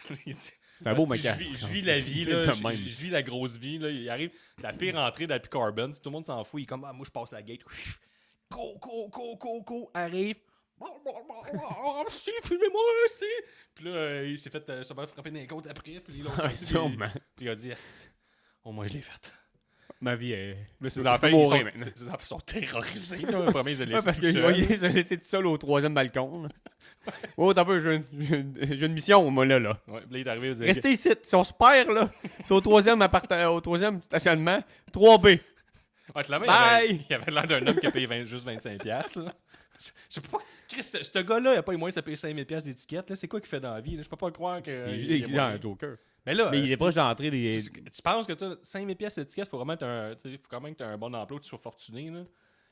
il dit C'est un beau Ah, si, maquillage. Je vis, je vis la vie, Il là, je, de même. je- je vis la grosse vie. Là. Il arrive la pire entrée d'Happy Carbon. Tout le monde s'en fout. Il est comme ah, Moi, je passe à la gate. Go, go, go, go, go. Arrive. Si, filmez-moi, si. Puis là, euh, il s'est fait euh, se faire frapper dans les côtes après. Puis il, Ah, sûrement. puis il a dit Esti, Au moins, je l'ai faite. Ma vie est. Là, ses enfants, peux sont, ses- enfants sont terrorisés. Le premier, ils ont Ouais, parce que seul. ouais, il s'est laissé tout seul au troisième balcon. Oh, t'as peu, j'ai une, mission, moi, là. là. Ouais, puis là, il est arrivé. il a dit, Restez ici. Si on se perd, là, c'est au troisième, au troisième stationnement, 3B. Ouais, clairement, Bye! il avait- il avait l'air d'un homme qui a payé 20 juste 25$. piastres, Là. Je je sais pas. Chris, ce, ce gars-là, il a pas les moyens de payer 5000$ piastres d'étiquette. C'est quoi qu'il fait dans la vie? là? Je peux pas croire que. C'est euh, y moyen. Joker. Mais là, Mais euh, il est c'est- proche d'entrer des. tu, tu penses que tu as 5000$ piastres d'étiquette, faut vraiment un. faut quand même que tu aies un bon emploi, que tu sois fortuné. Là.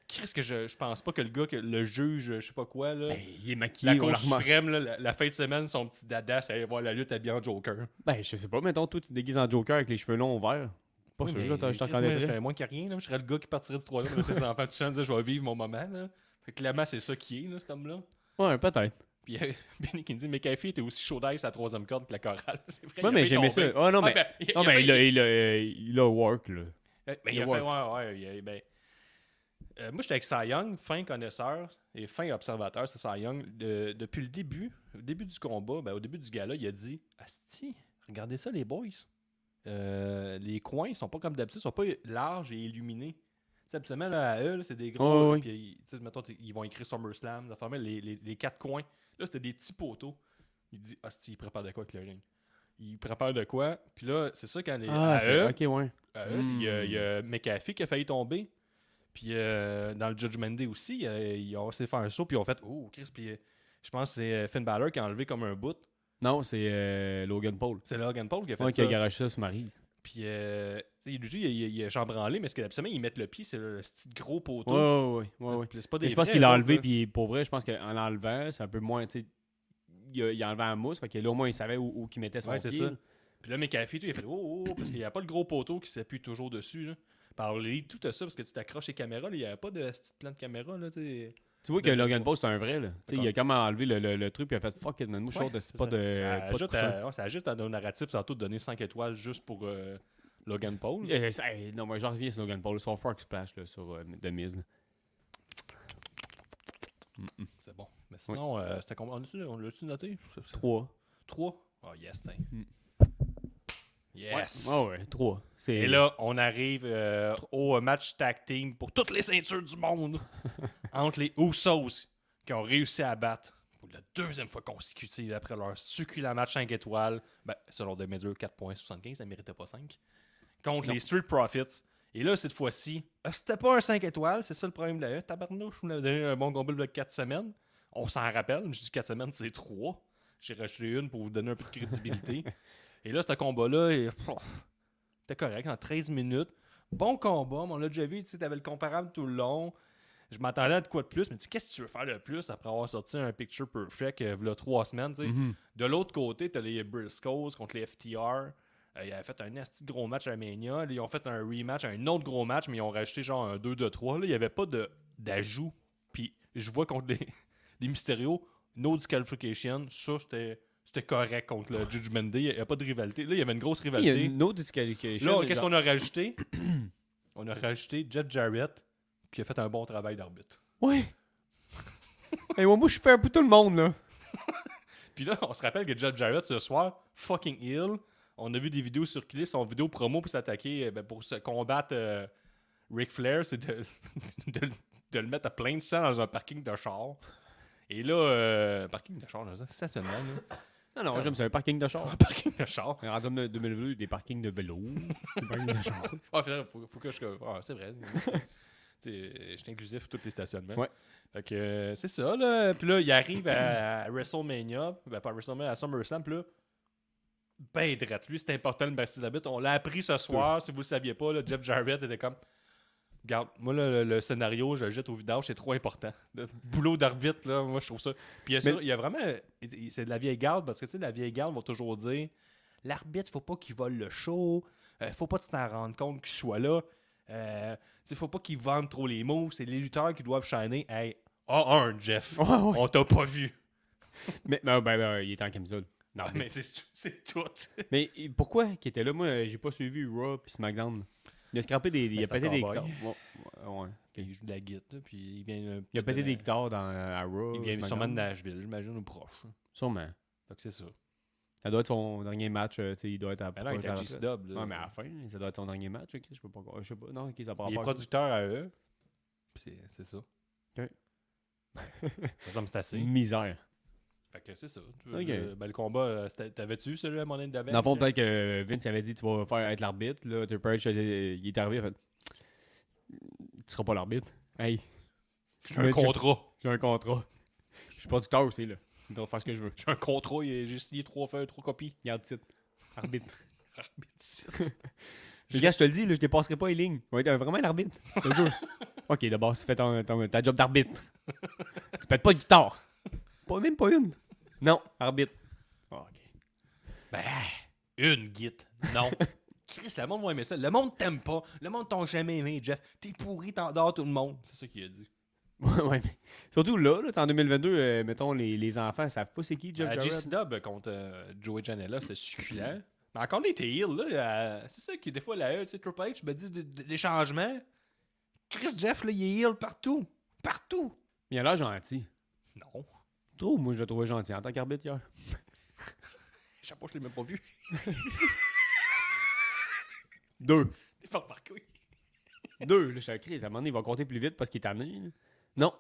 Qu'est-ce que je, je pense pas que le gars, que le juge, je sais pas quoi, là. Ben, il est maquillé. la Cour suprême, là, la, la fin de semaine, son petit dada, ça allait voir la lutte habillé en Joker. Ben, je sais pas. Mettons, toi, tu te déguises en Joker avec les cheveux longs verts. Pas Oui, sûr, là, je t'en moi, Je ferais moins que rien. Là. Je serais le gars qui partirait du troisième, laisser ses enfants tout seul, dire je vais vivre mon moment. Là. Fait que clairement, c'est ça qui est, là, cet homme-là. Ouais, peut-être. Puis euh, Benny qui me dit Mais Café était aussi chaud d'ice à la troisième corde que la chorale. C'est vrai. Ouais, il mais j'aimais ça. Oh non, Ah, mais. ben, il- Non, il a mais il a, il a, il a work, là. Euh, ben, il il a a fait, ouais, ouais, il a- ben, euh, moi, j'étais avec Cy Young, fin connaisseur et fin observateur, c'est Cy Young. De- depuis le début, au début du combat, ben, au début du gala, il a dit Asti, regardez ça, les boys. Euh, les coins, ils sont pas comme d'habitude, ils sont pas larges et illuminés. Tu sais, habituellement, là, à eux, là, c'est des gros. Oh, oui. Puis, mettons, ils vont écrire SummerSlam, la les, les, les quatre coins. Là, c'était des petits poteaux. Il dit Asti, il prépare de quoi avec le ring? Il prépare de quoi? Puis là, c'est ça quand les. Ah, à eux, ok, ouais. à eux, il y a, il y Hmm. a McAfee qui a failli tomber. Puis euh, dans le Judgment Day aussi, euh, ils ont essayé de faire un saut. Puis ils ont fait Oh, Chris. Puis euh, je pense que c'est Finn Balor qui a enlevé comme un bout. Non, c'est euh, Logan Paul. C'est Logan Paul qui a fait Ouais, qui ça. a garagé ça sur Maryse. Puis, euh, tu sais, lui, il, il, il a chambranlé, mais ce que absolument, ils mettent le pied, c'est le petit gros poteau? Ouais, ouais, ouais. ouais, pas Mais des je pense qu'il l'a enlevé, puis pour vrai, je pense qu'en l'enlevant, c'est un peu moins, il a, il a enlevé un mousse, fait que là, au moins, il savait où, où il mettait son Ouais, c'est pied. ça. Puis là, McAfee, tout, il a fait Oh, oh, parce qu'il n'y a pas le gros poteau qui s'appuie toujours dessus. Là. Par les tout ça, parce que tu t'accroches les caméras, là, il n'y avait pas de petit plan de caméra. Là, tu vois que Le- Logan Paul, c'est un vrai, là. Il a même enlevé le, le, le truc, puis il a fait fuck it, man, moi, je Ouais, de c'est pas de. ça, pas de ajoute coussin. à, ouais, ça ajoute à nos narratifs tantôt de donner 5 étoiles juste pour euh, Logan Paul. Eh, non, moi, j'en reviens sur Logan Paul, son Fork Splash, là, sur euh, The Miz. là. C'est bon. Mais sinon, euh, c'était combien? On l'a-tu- on l'a-tu noté? Trois. 3 Oh, yes, tiens. Mm. Yes. Ouais, ouais, trois. C'est- Et là, on arrive euh, au match tag team pour toutes les ceintures du monde entre les Usos qui ont réussi à battre pour la deuxième fois consécutive après leur succulent match 5 étoiles. Ben, selon des mesures 4.75, ça ne méritait pas 5. Contre Non. les Street Profits. Et là, cette fois-ci, euh, c'était pas un 5 étoiles, c'est ça le problème de la E. Tabarnouche, vous l'avais donné un bon combat de 4 semaines. On s'en rappelle, je dis 4 semaines, c'est 3. J'ai rajouté une pour vous donner un peu de crédibilité. Et là, ce combat-là, il- c'était correct, en 13 minutes. Bon combat, mais on l'a déjà vu, tu sais, t'avais le comparable tout le long. Je m'attendais à de quoi de plus, mais tu sais, qu'est-ce que tu veux faire de plus après avoir sorti un picture perfect euh, v'là trois semaines, tu sais? Mhm. De l'autre côté, t'as les Briscoes contre les FTR. Euh, ils avaient fait un asti gros match à Mania. Là, ils ont fait un rematch, un autre gros match, mais ils ont rajouté genre un 2 de 3. Là, il n'y avait pas d'ajout. Puis je vois contre les, les Mysterio, no disqualification. Ça, c'était c'était correct contre le Judgment Day. Il n'y a pas de rivalité. Là, il y avait une grosse Il y a rivalité. une autre disqualification. Là, qu'est-ce qu'on a rajouté? On a rajouté Jeff Jarrett qui a fait un bon travail d'arbitre. Ouais. Et moi, moi, je fais un peu tout le monde, là. Puis là, on se rappelle que Jeff Jarrett, ce soir, fucking ill. On a vu des vidéos circuler, son vidéo promo pour s'attaquer, euh, ben, pour se combattre euh, Ric Flair, c'est de, de- de le mettre à plein de sang dans un parking de char. Et là, euh, parking de char, un stationnement, là. Non, non, j'aime ça, un parking de char. Un parking de char. En 2022, des parkings de vélo. des parkings de char. Ah, faut, faut- que je. ah, c'est vrai. Je suis inclusif pour tous les stationnements. Ouais. Fait que euh, c'est ça, là. Puis là, il arrive à, à WrestleMania. Ben, pas à WrestleMania, à SummerSlam. Puis là, ben drette. Lui, c'est important le bâti d'habit. On l'a appris ce soir. Si vous le saviez pas, là, Jeff Jarrett était comme. Regarde, moi, le, le scénario, je le jette au vidange, c'est trop important. Le boulot d'arbitre, là, moi, je trouve ça. Puis il y a, Mais- ça- il y a vraiment. C'est de la vieille garde, parce que, tu sais, la vieille garde va toujours dire l'arbitre, faut pas qu'il vole le show. Euh, faut pas que tu t'en rendes compte qu'il soit là. Euh, faut pas qu'il vende trop les mots. C'est les lutteurs qui doivent shiner. Hey, A1, Jeff. Ouais. On t'a pas vu. Mais, ben, ben, il est en camisole. Non, Ah, mais, mais c'est tout. mais pourquoi qu'il était là? Moi, euh, j'ai pas suivi Raw puis SmackDown. Il a scrappé des. Il a pété des guitares. Ouais, ok. Il joue de la guitare, là, puis il vient. euh, Il a peut-être pété de- des guitares dans, à Raw. Il vient sûrement de Nashville, j'imagine, ou proche. Sûrement. Fait que c'est ça. Ça doit être son dernier match. euh, tu sais, il doit être à. Là, il est à la. Ouais, mais à la fin, ça doit être son dernier match. ok, Je peux pas. Je sais pas. Non, ok, ça Il est producteur à eux. C'est- c'est ça. Ça me c'est assez. Misère. Fait que c'est ça. Tu- euh, ben, le combat, euh, t'avais-tu celui à Money in the Bank? Dans le fond, peut-être que Vince avait dit tu vas faire être l'arbitre. Là, Triple euh, il est arrivé. Il fait Tu seras pas l'arbitre. Hey, J'ai un contrat. j'ai un contrat. Je suis producteur aussi. là. Je dois faire ce que je veux. J'ai un contrat, j'ai signé trois feuilles, trois copies. Garde titre. Arbitre. Les gars, je te le dis, là, je dépasserai pas les lignes. On va être vraiment l'arbitre. Ok, d'abord, tu fais ton, ton- ta job d'arbitre. tu pètes pas de guitare. Pas, même pas une. Non, arbitre. Ah, ok. Ben, une guite. Non. Chris, le monde va aimer ça. Le monde t'aime pas. Le monde t'ont jamais aimé, Jeff. T'es pourri, t'endors tout le monde. C'est ça qu'il a dit. Ouais, ouais, mais surtout là, là en 2022, euh, mettons, les, les enfants savent pas c'est qui Jeff. JC Dub contre euh, Joey Janela, c'était succulent. Mais encore, il était heal, là. euh, c'est ça qui, des fois, la E, tu sais, Triple H me dit de- de- des changements. Chris Jeff, là, il est heal partout. Partout. Il a l'air gentil. Non. Moi, je le trouvais gentil en tant qu'arbitre hier. Fois, je l'ai même pas vu. Deux. T'es pas remarqué. Deux. Là, je suis à crise. À un moment donné, il va compter plus vite parce qu'il est tanné. là. Non.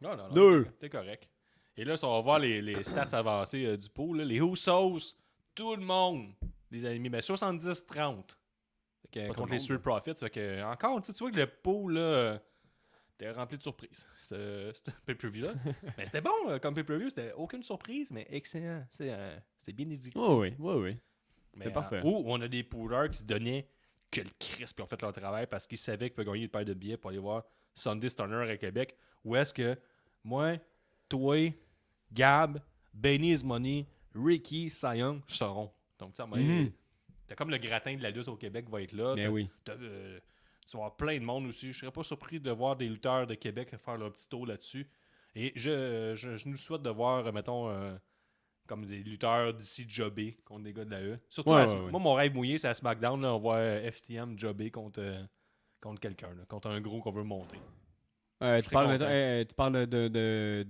Non, non, non. Deux. t'es- T'es correct. Et là, si on va voir les, les stats avancées euh, du pot, là, les Usos, tout le monde les a mis. Mais 70-30. Fait que, pas tout Contre le les monde, Street Profits. Fait que, encore, tu sais, tu vois que le pot, là, était rempli de surprises. C'était c'était un pay-per-view, là. mais c'était bon, euh, comme pay-per-view. C'était aucune surprise, mais excellent. C'est euh, bien éduqué. Oh, oui, oui, oui. Mais, parfait. euh, Ou on a des poolers qui se donnaient que le crisp, qui ont fait leur travail parce qu'ils savaient qu'ils pouvaient gagner une paire de billets pour aller voir Sunday Stunner à Québec. Ou est-ce que moi, toi, Gab, Benny is Money, Ricky, Sion seront. Donc, tu sais, Mhm. t'as comme le gratin de la lutte au Québec va être là. Mais T'as- oui. t'as, euh, tu vas avoir plein de monde aussi. Je serais pas surpris de voir des lutteurs de Québec faire leur petit tour là-dessus. Et je, je, je nous souhaite de voir, euh, mettons, euh, comme des lutteurs d'ici jobber contre des gars de la E. Surtout, Ouais, à- ouais, ouais. moi, mon rêve mouillé, c'est à SmackDown. Là, on voit euh, FTM jobber contre, euh, contre quelqu'un, contre un gros qu'on veut monter. Euh, tu, parles, content. mettons, tu parles de, de-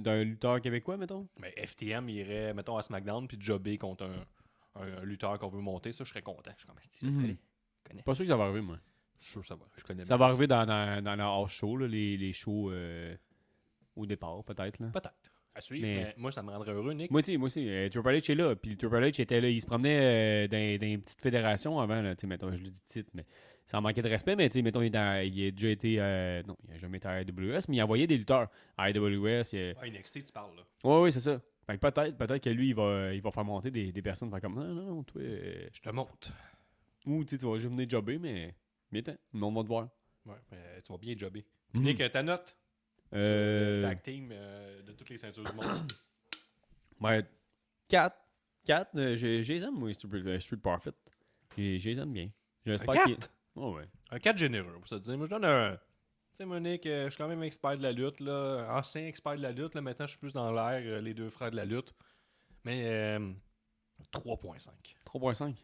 d'un lutteur québécois, mettons? Mais FTM irait, mettons, à SmackDown puis jobber contre un, un- un lutteur qu'on veut monter. Ça, je serais content. Je suis comme, je connais. Pas sûr que ça va arriver, moi. Ça va. Je connais Ça bien. va arriver dans, dans, dans la house show, là, les, les shows euh, au départ, peut-être. là. Peut-être. À suivre, Mais- mais... moi, ça me rendrait heureux, Nick. Moi aussi, moi aussi. euh, Triple H est là. Puis le Triple H était là. Il se promenait euh, dans, dans une petite fédération avant. Là, mettons, je le dis petite, mais ça manquait de respect. Mais mettons, il, dans- il a déjà été. euh, non, il a jamais été à AWS, mais il envoyait des lutteurs à AWS. il Ah, NXT, tu parles, là. Ouais, oui, c'est ça. Fait que peut-être, peut-être que lui, il va, il va faire monter des, des personnes. Faire comme, non, non, toi. Je te monte. Ou tu sais, tu vas juste venir jobber, mais. Mais attends, le monde va te voir. Ouais, mais tu vas bien jobber. Mhm. Nick, euh, ta note? Euh, sur le tag team euh, de toutes les ceintures du monde. Ouais, 4. 4, euh, j'ai les aime, moi, Street, euh, Street Profit. J'ai les aime bien. J'espère Un qu'il. 4? Oh, ouais. Un 4 généreux, pour se dire. Moi, je donne un. Tu sais, euh, je suis quand même expert de la lutte, là. Ancien expert de la lutte, là. Maintenant, je suis plus dans l'air, euh, les deux frères de la lutte. Mais euh, 3.5. 3.5.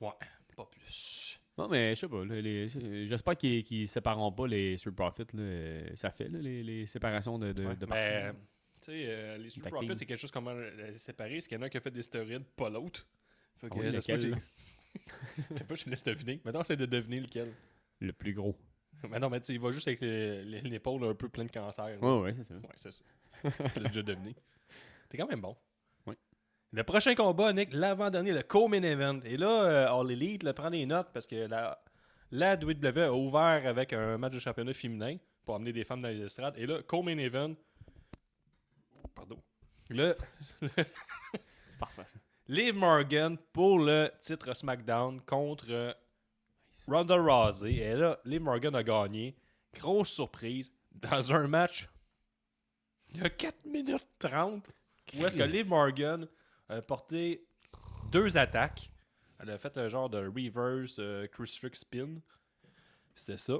Ouais, pas plus. Non, mais je sais pas. les- J'espère qu'ils qu'ils sépareront pas les Street Profit. Là, euh, ça fait, là, les, les séparations de, de, Ouais, de mais, partout. tu sais, euh, les Super Tag Profits, team. c'est quelque chose comment les séparer. C'est qu'il y en a un qui a fait des stéroïdes, pas l'autre. Fait que, Ah oui, ça se peut lequel, que Je sais pas, je te laisse deviner. Maintenant, c'est de deviner lequel. Le plus gros. Mais non, mais tu sais, il va juste avec l'épaule un peu pleine de cancer. Ouais, ouais, c'est ça. Ouais, c'est ça. tu l'as déjà deviné. T'es quand même bon. Le prochain combat, Nick, l'avant-dernier, le co-main event. Et là, euh, All Elite là, prend des notes parce que la, la WWE a ouvert avec un match de championnat féminin pour amener des femmes dans les estrades. Et là, co-main event. Pardon. Le, Parfait, ça. Liv Morgan pour le titre SmackDown contre euh, Ronda Rousey. Et là, Liv Morgan a gagné. Grosse surprise. Dans un match de 4 minutes 30. Où est-ce que Liv Morgan a porté deux attaques. Elle a fait un genre de reverse euh, crucifix spin. C'était ça.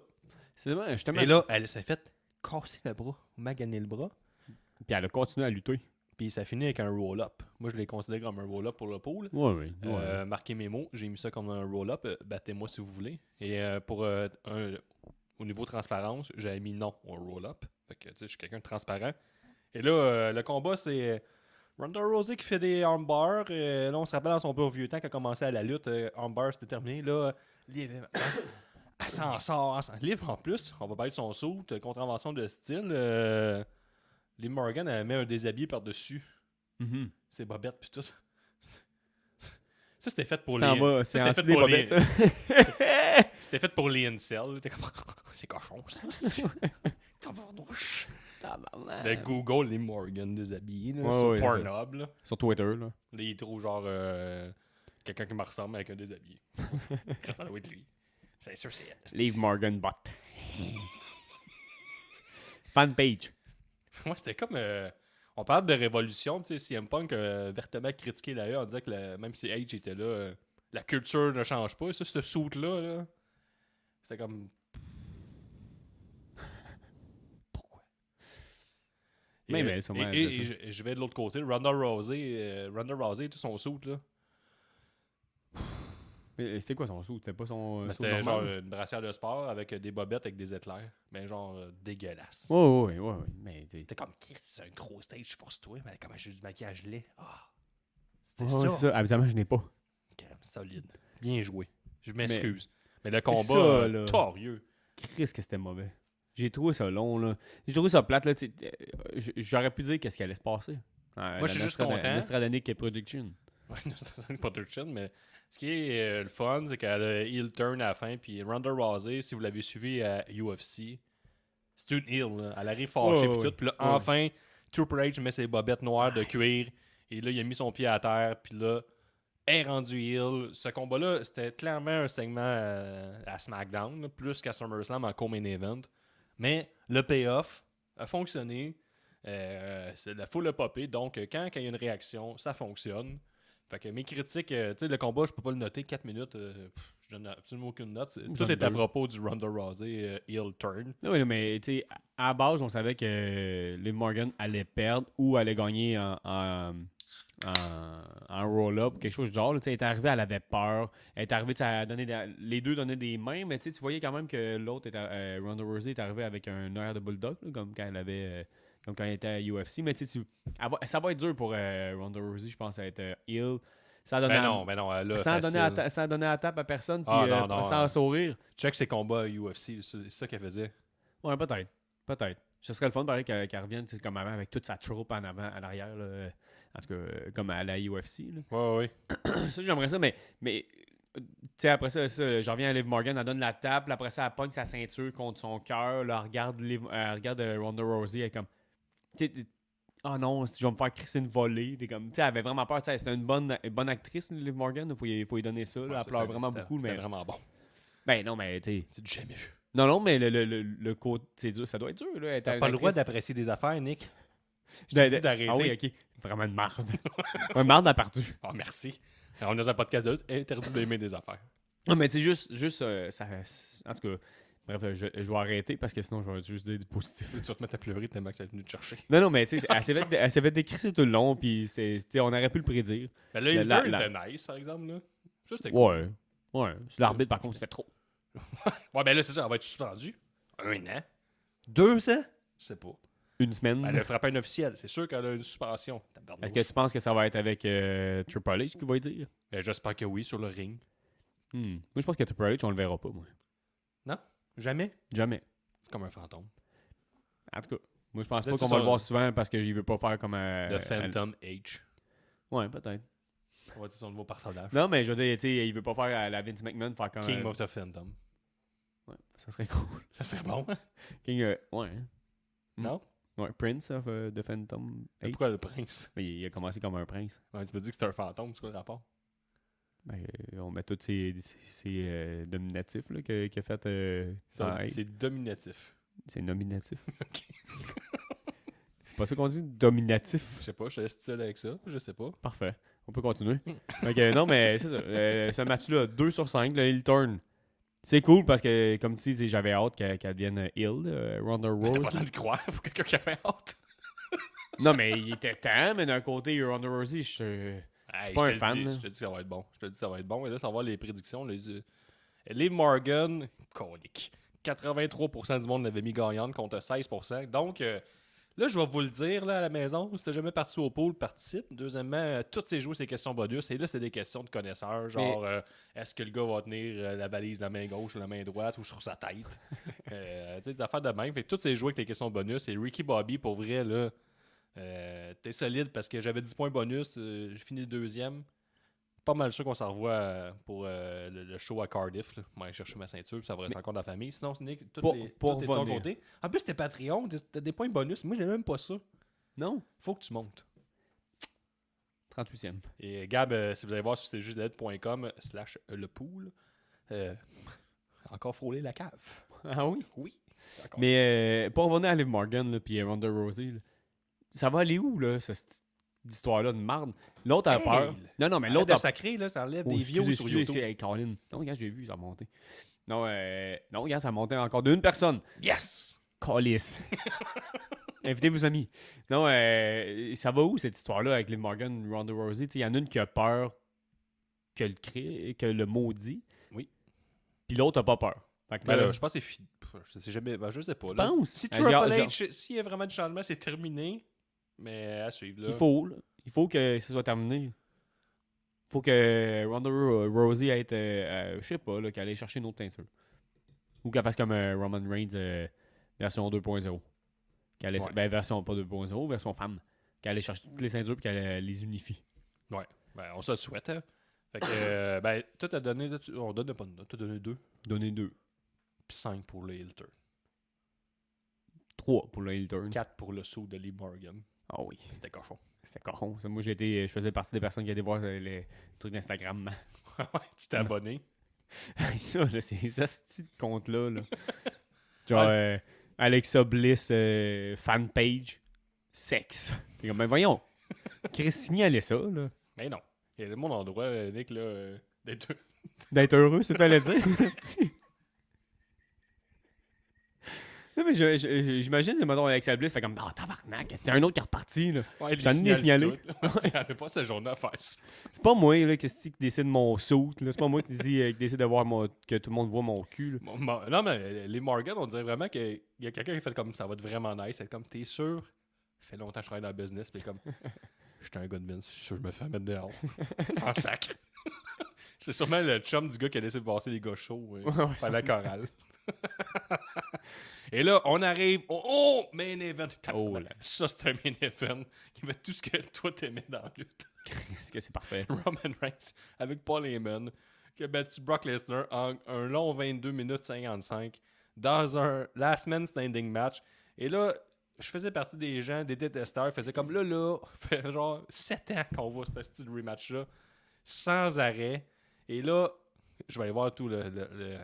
C'est vrai, justement. Et là, elle s'est fait casser le bras, maganer le bras. Puis elle a continué à lutter. Puis ça finit avec un roll-up. Moi, je l'ai considéré comme un roll-up pour le pool. Ouais, ouais. ouais. Euh, marquez mes mots, j'ai mis ça comme un roll-up. euh, Battez-moi si vous voulez. Et pour euh, un- au niveau transparence, j'avais mis non au roll-up. Fait que tu sais, je suis quelqu'un de transparent. Et là, le combat, c'est Ronda Rousey qui fait des armbars. Euh, là, on se rappelle dans son beau vieux temps qu'elle a commencé à la lutte. Euh, armbar, c'était terminé. Là, euh, Liv, elle, s'en sort. elle s'en- Liv, en plus, on va parler de son saut, euh, contravention de style. Euh, Liv Morgan, elle met un déshabillé par-dessus Mhm. ses bobettes puis tout. Ça, c'était fait pour C'est les... ça, c'est en c'était fait pour les... C'était fait pour les incels. T'es comme... C'est cochon, ça. Le Google, les Morgan déshabillés, là, Ouais, sur ouais, Pornhub, là. Sur Twitter, là. Là, il trouve genre euh, quelqu'un qui me ressemble avec un déshabillé. ça doit être lui. C'est sûr, c'est elle. Leave Morgan Bot. Fan page. Moi, c'était comme. euh, on parle de révolution, tu sais, CM Punk a vertement critiqué la E en disant que la- même si H était là, euh, la culture ne change pas. Ça, ce suit-là, là, c'était comme. Mais, euh, mais, sûrement, et- je, je vais de l'autre côté. Ronda Rousey, euh, Ronda Rousey, tout son suit, là. Mais C'était quoi son sou? C'était pas son. Ben, sou C'était genre une brassière de sport avec euh, des bobettes avec des éclairs. Mais genre euh, dégueulasse. Ouais, ouais, ouais, ouais. Mais t'es. Comme, Christ, c'est un gros stage, force-toi. Mais comment j'ai du maquillage laid? Ah! C'était Ouais, ça. c'est ça. Habituellement, je n'ai pas. Solide. Bien joué. Je m'excuse. Mais, le combat, ça, euh, là. torieux. Qu'est-ce que c'était mauvais. J'ai trouvé ça long, là. J'ai trouvé ça plate, là. euh, J'aurais pu dire qu'est-ce qui allait se passer. Moi, je suis juste content. Nostradanic Production. Ouais, pas touching, mais ce qui est euh, le fun, c'est qu'elle a heel turn à la fin. Puis Ronda Rousey, si vous l'avez suivi à UFC, c'est une heel. là. Elle arrive fâchée. Ouais, puis tout. Puis là, enfin, Triple H met ses bobettes noires de cuir. Et là, il a mis son pied à terre. Puis là, elle est rendue heel. Ce combat-là, c'était clairement un segment euh, à SmackDown, là, plus qu'à SummerSlam en co-main event. Mais le payoff a fonctionné. Euh, c'est la foule a popé. Donc, quand il y a une réaction, ça fonctionne. Fait que mes critiques, euh, tu sais, le combat, je peux pas le noter 4 minutes. euh, pff, je donne absolument aucune note. Tout est à propos du Ronda Rousey euh, heel turn. Non, oui, mais tu sais, à base, on savait que Liv Morgan allait perdre ou allait gagner en, en, en- en roll-up, quelque chose du genre. là. Elle est arrivée, elle avait peur. Elle est arrivée, a donné des- les deux donnaient des mains, mais tu voyais quand même que l'autre, euh, Ronda Rousey, est arrivée avec un air de bulldog, là, comme quand elle avait. euh, comme quand elle était à UFC. Mais tu sais, ça va être dur pour euh, Ronda Rousey, je pense, à être heel. Sans donner, à- non, ben non, a sans, donner à sans donner à tape à personne, puis Ah, non, non, sans sourire. Check ses combats à UFC, c'est ça qu'elle faisait. Ouais, peut-être. Peut-être. Ce serait le fun, pareil, qu'elle qu'elle revienne comme avant avec toute sa troupe en avant, à l'arrière. là. En tout cas, euh, comme à la UFC. là. Ouais, ouais. ça, j'aimerais ça, mais, mais euh, tu sais, après ça, ça, je reviens à Liv Morgan, elle donne la tape, puis après ça, elle pogne sa ceinture contre son cœur, elle regarde, Liv- elle regarde euh, Ronda Rousey, elle est comme, tu sais, t'es- oh non, je vais me faire crisser une volée. T'es comme, tu sais, elle avait vraiment peur, c'était une bonne, une bonne actrice, Liv Morgan, il faut, y- faut lui donner ça, là, elle ça, pleure vraiment beaucoup, mais, vraiment bon. ben non, mais tu C'est jamais vu. non, non, mais le, le, le, le côté, dur, ça doit être dur, là, T'as pas le droit d'apprécier des affaires, Nick. Je t'ai de- dit d'arrêter. Ah oui, ok. Vraiment une marde. une marde à partout. Ah, merci. Alors, on est dans un podcast de interdit d'aimer des affaires. Non, mais tu sais, juste, juste euh, ça, en tout cas, bref, je, je vais arrêter parce que sinon, je vais juste dire du positif. Tu vas te mettre à pleurer tellement que ça est venu te chercher. Non, non, mais tu sais, elle s'est fait, elle s'est fait décrisser tout le long, puis on aurait pu le prédire. Mais là, La- il la- turn la- était nice, par exemple. Là. Cool. Ouais. Ouais. Sur l'arbitre, par contre, c'était trop. Ouais, ben là, c'est ça, elle va être suspendue. Un an. Deux ans? Je sais pas. Une semaine. Elle a frappé un officiel. C'est sûr qu'elle a une suspension. Est-ce que tu penses que ça va être avec euh, Triple H qui va y dire? Ben, J'espère que oui, sur le ring. Hmm. Moi, je pense que Triple H, on le verra pas, moi. Non? Jamais? Jamais. C'est comme un fantôme. En tout cas, moi, je pense Là, pas qu'on va le voir souvent parce qu'il veut pas faire comme. euh, Le euh, Phantom H. Ouais, peut-être. On va dire son nouveau personnage. Non, mais je veux dire, tu sais, il veut pas faire à la Vince McMahon, faire comme. King euh, of the Phantom. Ouais, ça serait cool. Ça serait bon, hein? King, euh, ouais. hein. Hmm. Non? Ouais, Prince of euh, the Phantom. Pourquoi le prince? Mais il a commencé comme un prince. Ouais, tu me dis que c'est un fantôme, c'est quoi le rapport? Ben, euh, on met tous ces, ces, ces, euh, dominatifs là, que- qu'il a fait. euh. C'est dominatif. C'est nominatif. Ok. C'est pas ça qu'on dit, dominatif. Je sais pas, je te laisse seul avec ça. Je sais pas. Parfait. On peut continuer. Ok, non, mais c'est ça. Euh, ce match-là, 2 sur 5, le heel turn. C'est cool parce que, comme tu dis, j'avais hâte qu'elle devienne heel, euh, Ronda T'as pas Rose. le de croire, faut quelqu'un qui avait hâte. non, mais il était temps, mais d'un côté, Ronda Rousey, je Hey, pas je un fan, dis, Je te dis que ça va être bon. Je te dis que ça va être bon. Et là, ça va voir les prédictions. Les, euh, les Morgan, colique. 83% du monde l'avait mis gagnante contre 16%. Donc, euh, là, je vais vous le dire là, à la maison. Si t'as jamais parti au pool, participe. Deuxièmement, euh, toutes ces jeux, c'est questions bonus. Et là, c'est des questions de connaisseurs. Genre, euh, est-ce que le gars va tenir euh, la balise de la main gauche ou la main droite ou sur sa tête? Euh, tu sais, des affaires de même. Fait que toutes ces jeux avec les questions bonus. Et Ricky Bobby, pour vrai, là, t'es solide parce que j'avais 10 points bonus. J'ai fini le deuxième. Pas mal sûr qu'on s'en revoit euh, pour euh, le, le show à Cardiff. Là. On va aller chercher ma ceinture, ça va rester encore dans la famille. Sinon, Nick, tout, Pour- les, pour tout est de ton côté. En plus, t'es Patreon, t'as- des points bonus. Moi, j'ai même pas ça. Non. Faut que tu montes. 38e. Et Gab, euh, si vous allez voir sur c'est juste slash le pool, euh, encore frôler la cave. Ah oui? Oui. Mais euh, pour revenir à Liv Morgan et puis Ronda Rousey, là, ça va aller où, là, ce- cette histoire-là de marde? L'autre a Hey! peur. Non, non, mais l'autre a sacré, là, ça enlève Oh, des views sur excusez, YouTube. hey, Colin. Non, regarde, j'ai vu, ça a monté. Non, euh, non, regarde, ça monté encore d'une personne. Yes! Colis. Invitez vos amis. Non, euh, ça va où cette histoire-là avec Liv Morgan Ronda Rousey? Il y en a une qui a peur que le, cré... que le maudit. Oui. Puis l'autre n'a pas peur. Ben là, je pense que c'est fini. Je sais jamais. Ben, je sais pas. Si Euh, Triple genre- H, s'il y a vraiment du changement, c'est terminé. Mais à suivre, là. Il faut, là. Il faut que ça soit terminé. Il faut que Ronda Ro- Rousey ait, euh, euh, je sais pas, là, qu'elle aille chercher une autre teinture. Ou qu'elle fasse comme euh, Roman Reigns euh, version 2.0. Qu'elle ait- Ouais. Ben, version pas 2.0, version femme. Qu'elle aille chercher toutes les ceintures et qu'elle euh, les unifie. Ouais. Ben, on se le souhaite. Hein. Fait que, euh, ben, toi, t'as donné. tu- On donne pas note. T'as donné 2 Donner deux. puis 5 pour le Hilter. Trois pour le Hilton. 4 pour le saut de Lee Morgan. Ah oui. C'était cochon. C'était cochon. ça. Moi, je faisais partie des personnes qui allaient voir euh, les trucs d'Instagram. Ouais, tu t'es abonné. ça, là, c'est ça, ce petit compte-là. là. Genre, Ouais. euh, Alexa Bliss euh, fanpage, sexe. T'es comme, ben voyons. Chris, signalez ça, là. Mais non. Il y a mon endroit, euh, Nick, là, euh, d'être. D'être heureux, c'est t'allais dire. Non, mais j'imagine, mettons, Alexa Bliss fait comme, oh, tabarnak, c'est un autre qui est reparti, là. Ouais, J'en ai signalé. Il avait pas ce journée à faire ça. C'est pas moi, là, qui qui décide mon saut. C'est pas moi qui, dit, euh, qui décide de voir mon, que tout le monde voit mon cul, là. Bon, bon, non, mais euh, les Morgan, on dirait vraiment qu'il y a quelqu'un qui fait comme ça va être vraiment nice. C'est comme, t'es sûr? Ça fait longtemps que je travaille dans le business. Puis comme, j'étais un gars de. Je suis sûr que je me fais mettre dehors. en sac. C'est sûrement le chum du gars qui a laissé passer les gars chauds euh, Ouais, ouais, par la chorale. Et là, on arrive au oh, main event. Oh là. Ça, c'est un main event qui met tout ce que toi t'aimais dans la lutte. Est-ce que c'est parfait? Roman Reigns avec Paul Heyman qui a battu Brock Lesnar en un long 22 minutes 55 dans un last man standing match. Et là, je faisais partie des gens, des détesteurs, ils faisaient comme là, là, fait genre 7 ans qu'on voit ce style rematch-là, sans arrêt. Et là, je vais aller voir le- le- le-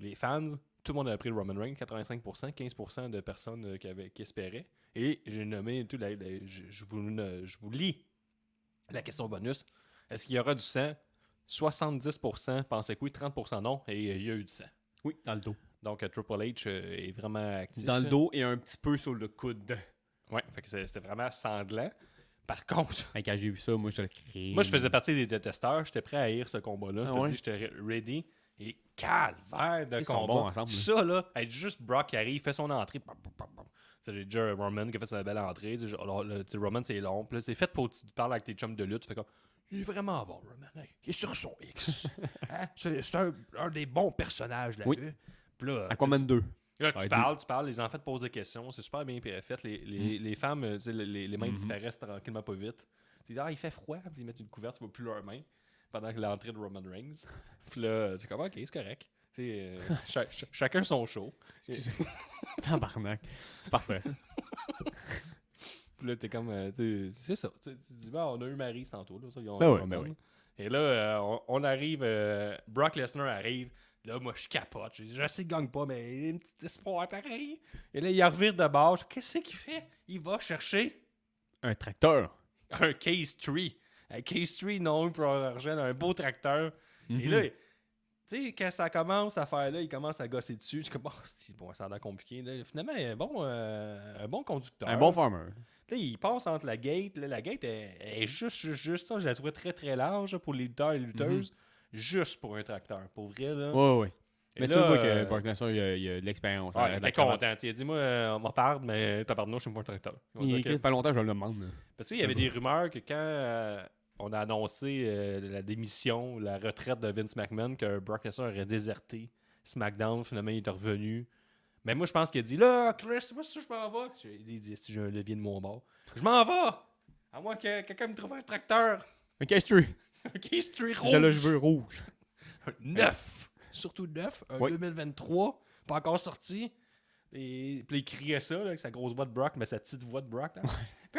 les fans. Tout le monde a pris le Roman Reigns, 85%, 15% de personnes euh, qui, avaient, qui espéraient. Et j'ai nommé tout, la- la- je, je vous, je vous lis la question bonus. Est-ce qu'il y aura du sang? 70% pensaient que oui, 30% non, et il y a eu du sang. Oui, dans le dos. Donc, euh, Triple H euh, est vraiment actif. Dans le dos et un petit peu sur le coude. Ouais, fait que c'était vraiment sanglant. Par contre, Hey, quand j'ai vu ça, moi, je le moi, je faisais partie des détesteurs. J'étais prêt à haïr ce combat-là. Je Ah te ouais? dis, j'étais re- ready. Et calvaire de Ils sont combat. bons ensemble, là. Ça, là, être juste Brock qui arrive, fait son entrée. J'ai déjà Roman qui a fait sa belle entrée. Alors, sais, Roman, c'est long. Puis c'est fait pour que tu parles avec tes chums de lutte. Tu fais comme, il est vraiment bon, Roman. Hey, il est sur son X. Hein? C'est un, un des bons personnages de la Oui. Puis là, Aquaman 2. Là, tu Ouais, parles, tu parles, les enfants te posent des questions, c'est super bien fait. Les, les, les femmes, les, les mains Mhm. disparaissent tranquillement pas vite. Tu dis, ah, il fait froid, puis ils mettent une couverte, tu vois plus leurs mains pendant que l'entrée de Roman Reigns. Puis là, tu comme, ok, c'est correct. Euh, cha- cha- chacun son show. Tabarnak. C'est parfait, ça. Puis là, t'es comme, euh, c'est ça. Tu, dis, bah, on a eu Marie tantôt, là, ça, ils ont Ben oui, ben oui. Et là, euh, on, on arrive, Brock Lesnar arrive. Là, moi, je capote. Je, dis, je sais qu'il gagne pas, mais il y a un petit espoir pareil. Et là, il revire de dis, Qu'est-ce qu'il fait? Il va chercher Un tracteur. un Case 3. Un Case 3 non pour argent, un beau tracteur. Et Mhm. là, tu sais, quand ça commence à faire là, il commence à gosser dessus. Je suis comme, oh, bon, ça a l'air compliqué. Là, finalement, un bon, euh, un bon conducteur. Un bon farmer. Là, il passe entre la gate. Là, la gate est, est juste, juste, juste ça. Je la trouvais très, très large pour les lutteurs et les lutteuses. Juste pour un tracteur. Pour vrai, là. Mhm. Ouais, ouais. Et Mais tu vois que euh, Brock Lesnar, il y a, il y a de l'expérience. Hein, il était content. Il a dit, moi, euh, on m'en parle, mais t'as pardon, je suis pas un tracteur. Il que- écrit, pas longtemps, je le demande. tu sais, il y avait des rumeurs que quand on a annoncé euh, la démission, la retraite de Vince McMahon, que Brock Lesnar aurait déserté SmackDown, finalement il est revenu. Mais moi, je pense qu'il a dit Là, Chris, moi, si je m'en vais. Il a dit Si j'ai un levier de mon bord, je m'en vais. À moins que quelqu'un me trouve un tracteur. Un cache-tu. Un Keystreet rouge. Celle-là, je veux rouge. Un neuf. Surtout neuf. Un Ouais. 2023. Pas encore sorti. Et puis il criait ça, là, avec sa grosse voix de Brock, mais sa petite voix de Brock. Là. Ah,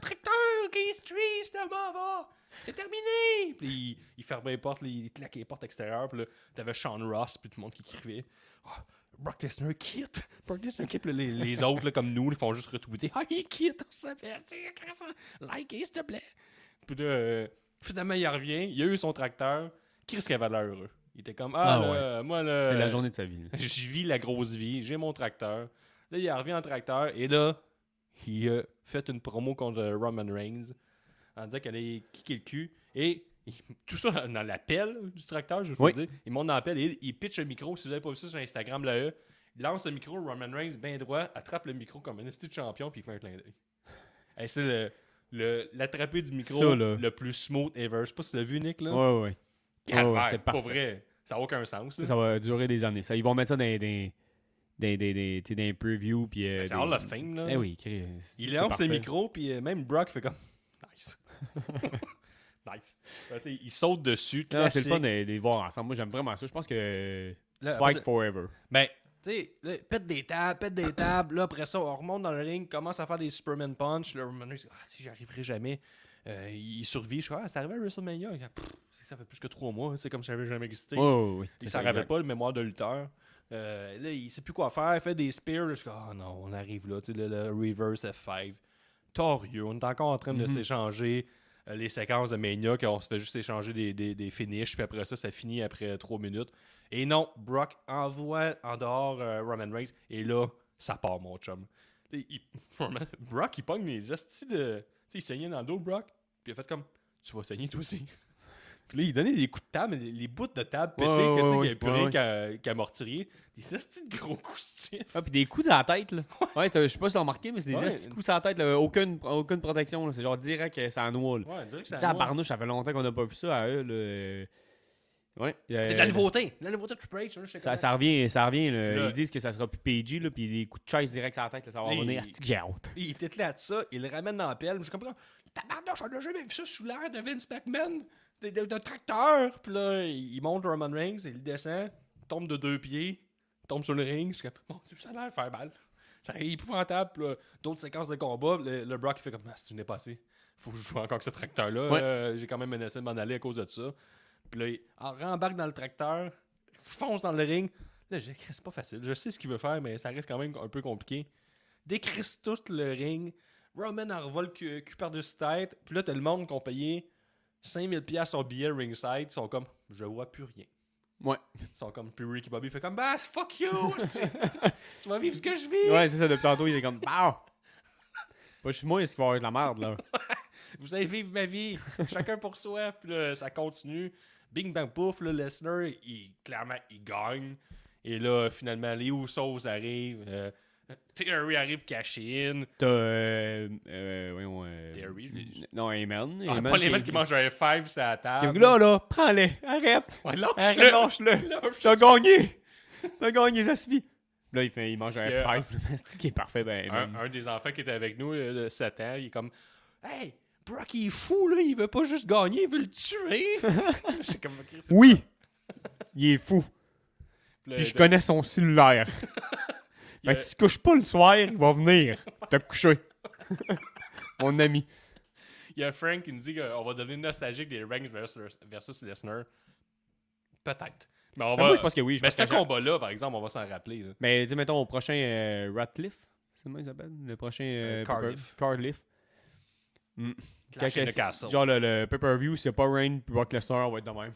tracteur, Keystreet, c'est m'en va. C'est terminé. Puis il, il fermait les portes, il claquait les portes extérieures. Puis là, t'avais Sean Ross, puis tout le monde qui criait. Ah, Brock Lesnar quitte. Brock Lesnar quitte. Puis les, les autres, là, comme nous, ils font juste retweeter. Ah, il quitte. Ça fait, c'est ça. Like, s'il te plaît. Puis là, euh, finalement, il revient. Il a eu son tracteur. Qu'est-ce qu'il avait l'air heureux? Il était comme, ah, Ah là, moi, là. C'est la journée de sa vie. Je vis la grosse vie, j'ai mon tracteur. Là, il revient en tracteur et là, il a fait une promo contre Roman Reigns en disant qu'elle allait kicker le cul. Et il- tout ça dans, dans la pelle du tracteur, je veux Oui. dire. Il monte dans la pelle et il, il pitch le micro. Si vous n'avez pas vu ça sur Instagram, là, il lance le micro, Roman Reigns, bien droit, attrape le micro comme un de champion puis il fait un clin d'œil. Hey, c'est le. L'attrapé du micro Ça, le plus smooth ever. Je sais pas si tu l'as vu, Nick, là. Ouais, ouais. Ouais, c'est parfait. vrai. Ça n'a aucun sens. Ça, ça va durer des années. Ça, ils vont mettre ça dans des, des, des, previews. Puis, euh, Ben, c'est des- Hall of Fame, là. Eh oui, Chris, Il c'est lance le parfait. micro, puis euh, même Brock fait comme. Nice. Nice. Ben, ils sautent dessus. Non, c'est le fun de, de les voir ensemble. Moi, j'aime vraiment ça. Je pense que Là, Fight ça- Forever. Ben, tu sais, pète des tables, pète des tables. Là, après ça, on remonte dans le ring, commence à faire des Superman Punch. Là, Roman Reigns dit, ah, si j'y arriverai jamais. Euh, il survit. Je suis ah, c'est arrivé à WrestleMania. Il Pff, ça fait plus que trois mois. hein, C'est comme si j'avais jamais existé. Ouais, ouais. Il s'en ça, rappelle pas, le mémoire de lutteur. Euh, là, il sait plus quoi faire. Il fait des spears. Là, je suis comme, ah non, on arrive là. Tu sais, le, le reverse F5. Torieux. On est encore en train de Mhm. s'échanger euh, les séquences de Mania, qu'on se fait juste échanger des, des, des finishes. Puis après ça, ça finit après trois minutes. Et non, Brock envoie en dehors euh, Roman Reigns. Et là, ça part, mon chum. Il- Brock, il pogne les hosties de. Tu sais, il saignait dans le dos, Brock. Puis il a fait comme, tu vas saigner toi aussi. Puis là, il donnait des coups de table, les, les bouts de table pétés, Ouais, que, tu sais, ouais, qu'il n'y ouais, avait plus ouais, rien qu'à mortier. Des hosties de gros coups stiffs. Ah, puis des coups dans la tête, là. Ouais, je sais pas si t'as remarqué, mais c'est des coups sur la tête, là. Aucune, aucune protection, là. C'est genre direct, euh, ça noie, là. Ouais, à Tabarnouche, ça fait longtemps qu'on n'a pas vu ça à eux, là. Euh, Ouais. C'est de la nouveauté. De la nouveauté de Triple H. là, je sais Ça, ça revient, ça revient. là. Puis là- Ils disent que ça sera plus PG, là, puis des coups de chaise direct sur la tête, là, ça va revenir. que j'ai hâte. Il était là de ça, il le ramène dans la pelle. Je suis comme, tabarnouche, on a jamais vu ça sous l'air de Vince McMahon, de, de- de tracteur. Puis là, il monte Roman Reigns, il descend, tombe de deux pieds, tombe sur le ring. Je suis comme, mon Dieu, ça a l'air de faire mal. Ça est épouvantable. D'autres séquences de combat. Le, le Brock, il fait comme, ah, c'est n'est pas assez. Faut que je joue encore avec ce tracteur-là. Ouais. Euh, J'ai quand même menacé de m'en aller à cause de ça. Puis là, il rembarque dans le tracteur, fonce dans le ring. Là, j'ai c'est pas facile. Je sais ce qu'il veut faire, mais ça reste quand même un peu compliqué. Décrisse tout le ring. Roman en revole cul, cul par-dessus tête. Puis là, t'as le monde qui ont payé 5000$ piastres son billet ringside. Ils sont comme, je vois plus rien. Ouais. Ils sont comme, puis Ricky Bobby fait comme, bah, fuck you! tu tu vas vivre ce que je vis! Ouais, c'est ça, depuis tantôt, il est comme, bah! Moi, je suis moi, est-ce qu'il va y avoir de la merde, là? Vous allez vivre ma vie, chacun pour soi. Puis là, ça continue. Bing bang pouf, là, Lesnar, il, clairement, il gagne. Et là, finalement, les Usos arrivent. Euh, Theory arrive caché in. T'as. Euh, euh, voyons. Euh, Theory, je l'ai- Non, Amen. Ah, Amen pas les qui- mecs qui mangent un F5 sur la table. Là, là, prends-les, arrête! Ouais, lâche-le! lâche-le! T'as gagné! T'as gagné, ça suffit! Là, il, fait, il mange un Yeah. F5, c'est qui est parfait, ben. un, ben. un des enfants qui était avec nous, de 7 ans, il est comme Hey, Brock, il est fou, là, il veut pas juste gagner, il veut le tuer. Comme Oui! Il est fou. Puis je de- connais son cellulaire. Que s'il couche pas le soir, il va venir te coucher. Mon ami. Il y a Frank qui nous dit qu'on va devenir nostalgique des Reigns versus, versus Lesnar. Peut-être. Mais on Ben, va. moi, je pense que oui. Je mais ce combat-là, par exemple, on va s'en rappeler. là. Mais dis, mettons, au prochain euh, Ratcliffe, c'est comment il s'appelle? Le prochain. Euh, euh, Cardiff. Cardiff. The Castle. Genre le, le pay-per-view, c'est pas Rain puis Brock Lesnar, on va être de même.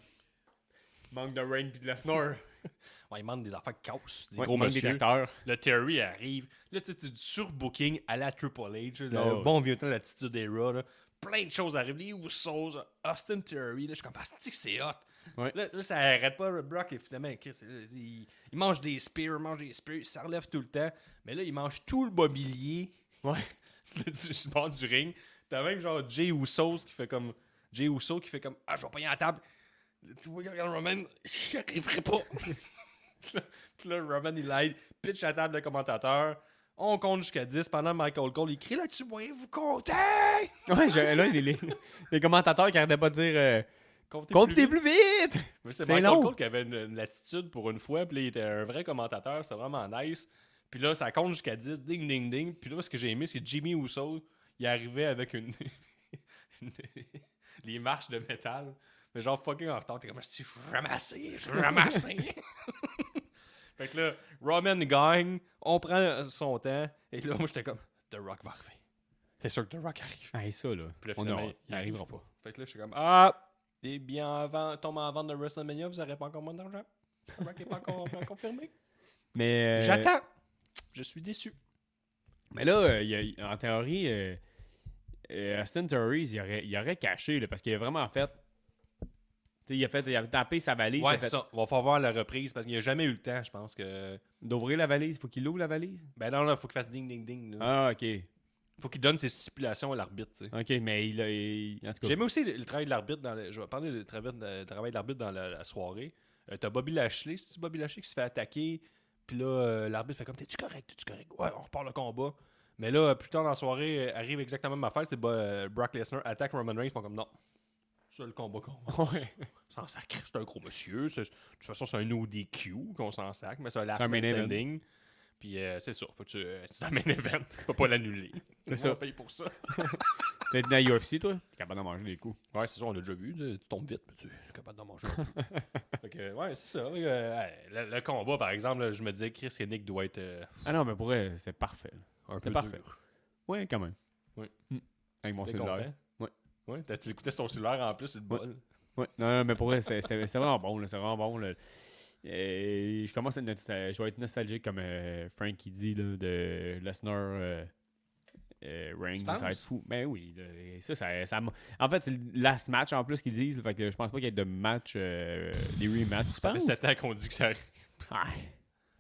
Manque de Rain puis de Lesnar. Ouais, il manque des affaires qui cassent. Des Ouais, gros monsieur. Le Terry arrive. Là, tu sais, c'est du surbooking à la Triple H. là, Oh, le bon vieux temps, l'attitude des Raw. là. Plein de choses arrivent. Les Usos, Austin Theory. Là, je suis comme, ah, c'est que c'est hot? Ouais. Là, là, ça arrête pas. Brock, et finalement, Chris, il, il mange des spears, il mange des spears, il se relève tout le temps. Mais là, il mange tout le mobilier Ouais. du bord du ring. T'as même genre Jay Usos qui fait comme. Jay Uso qui fait comme, ah, je vais pas y à la table. Tu vois, regarde Roman, j'y arriverai pas. Puis là- Roman, il aide, pitch à la table de commentateur. On compte jusqu'à 10 pendant que Michael Cole, il crie là-dessus, voyez-vous compter! Ouais, je- là, les, les, les commentateurs qui arrêtaient pas de dire euh, Comptez plus vite Mais c'est C'est Michael long. Cole qui avait une, une attitude pour une fois, puis là, il était un vrai commentateur, c'était vraiment nice. Puis là, ça compte jusqu'à 10, ding, ding, ding. Puis là, ce que j'ai aimé, c'est que Jimmy Uso, il arrivait avec une. une- les marches de métal. Mais genre fucking en retard. T'es comme, si je suis ramassé, je suis ramassé. fait que là, Roman gagne, on prend son temps, et là, moi, j'étais comme, The Rock va arriver. C'est sûr que The Rock arrive. Hey, ça, là. Puis là, on a- pas. Fait que là, je suis comme, ah, et bien avant, tombe en vente de WrestleMania, vous n'aurez pas encore moins d'argent. The Rock n'est pas encore confirmé. Mais. euh, J'attends. Je suis déçu. Mais là, euh, y a- en théorie, euh, euh, Austin il aurait, il aurait caché, là, parce qu'il a vraiment fait. Il a fait, il a tapé sa valise. Ouais, fait- ça. On va faire voir la reprise parce qu'il n'y a jamais eu le temps, je pense que. D'ouvrir la valise. Faut qu'il ouvre la valise? Ben non, il faut qu'il fasse ding ding ding. là. Ah, ok. faut qu'il donne ses stipulations à l'arbitre, tu sais. Ok, mais il a. il- en tout cas. J'aimais aussi le, le travail de l'arbitre dans le- Je vais parler du travail de, travail de l'arbitre dans la, la soirée. Euh, T'as Bobby Lashley, c'est Bobby Lashley qui se fait attaquer? Puis là, euh, l'arbitre fait comme T'es-tu correct, t'es-tu correct? Ouais, on repart le combat. Mais là, plus tard dans la soirée, euh, arrive exactement ma affaire. C'est euh, Brock Lesnar attaque Roman Reigns. Ils font comme Non, C'est le combat qu'on Ouais. s'en sacre. C'est un gros monsieur. De toute façon, c'est un ODQ qu'on s'en sac, mais c'est un last man main event. standing. Puis euh, c'est ça. Faut que tu, euh, c'est un main event. Tu peux pas l'annuler. C'est On ça. paye pour ça. T'es dans la UFC, toi? T'es capable d'en manger des coups. Ouais, c'est ça, on a déjà vu. Tu tu tombes vite, mais tu es capable d'en manger. Fait que, ouais, c'est ça. Euh, le, le combat, par exemple, là, je me disais, Chris et Nick doit être euh, Ah non, mais pour elle, c'était parfait. là. un peu parfait. dur. Ouais, quand même. Oui. Hmm. Avec mon cellulaire. Ouais. Tu écoutais son cellulaire en plus, c'est le bol. Ouais, non, non, mais pour vrai, c'est- vraiment bon. C'est vraiment bon. là. Et je commence à je vais être nostalgique comme euh, Frank qui dit là, de Lesnar euh, euh, Reigns. Tu Ça va être penses? fou. Ben oui. ça, ça, ça m'a- en fait, c'est le last match en plus qu'ils disent. fait que je pense pas qu'il y ait de match, euh, des rematchs. Ça fait penses? 7 ans qu'on dit que ça arrive. Ah,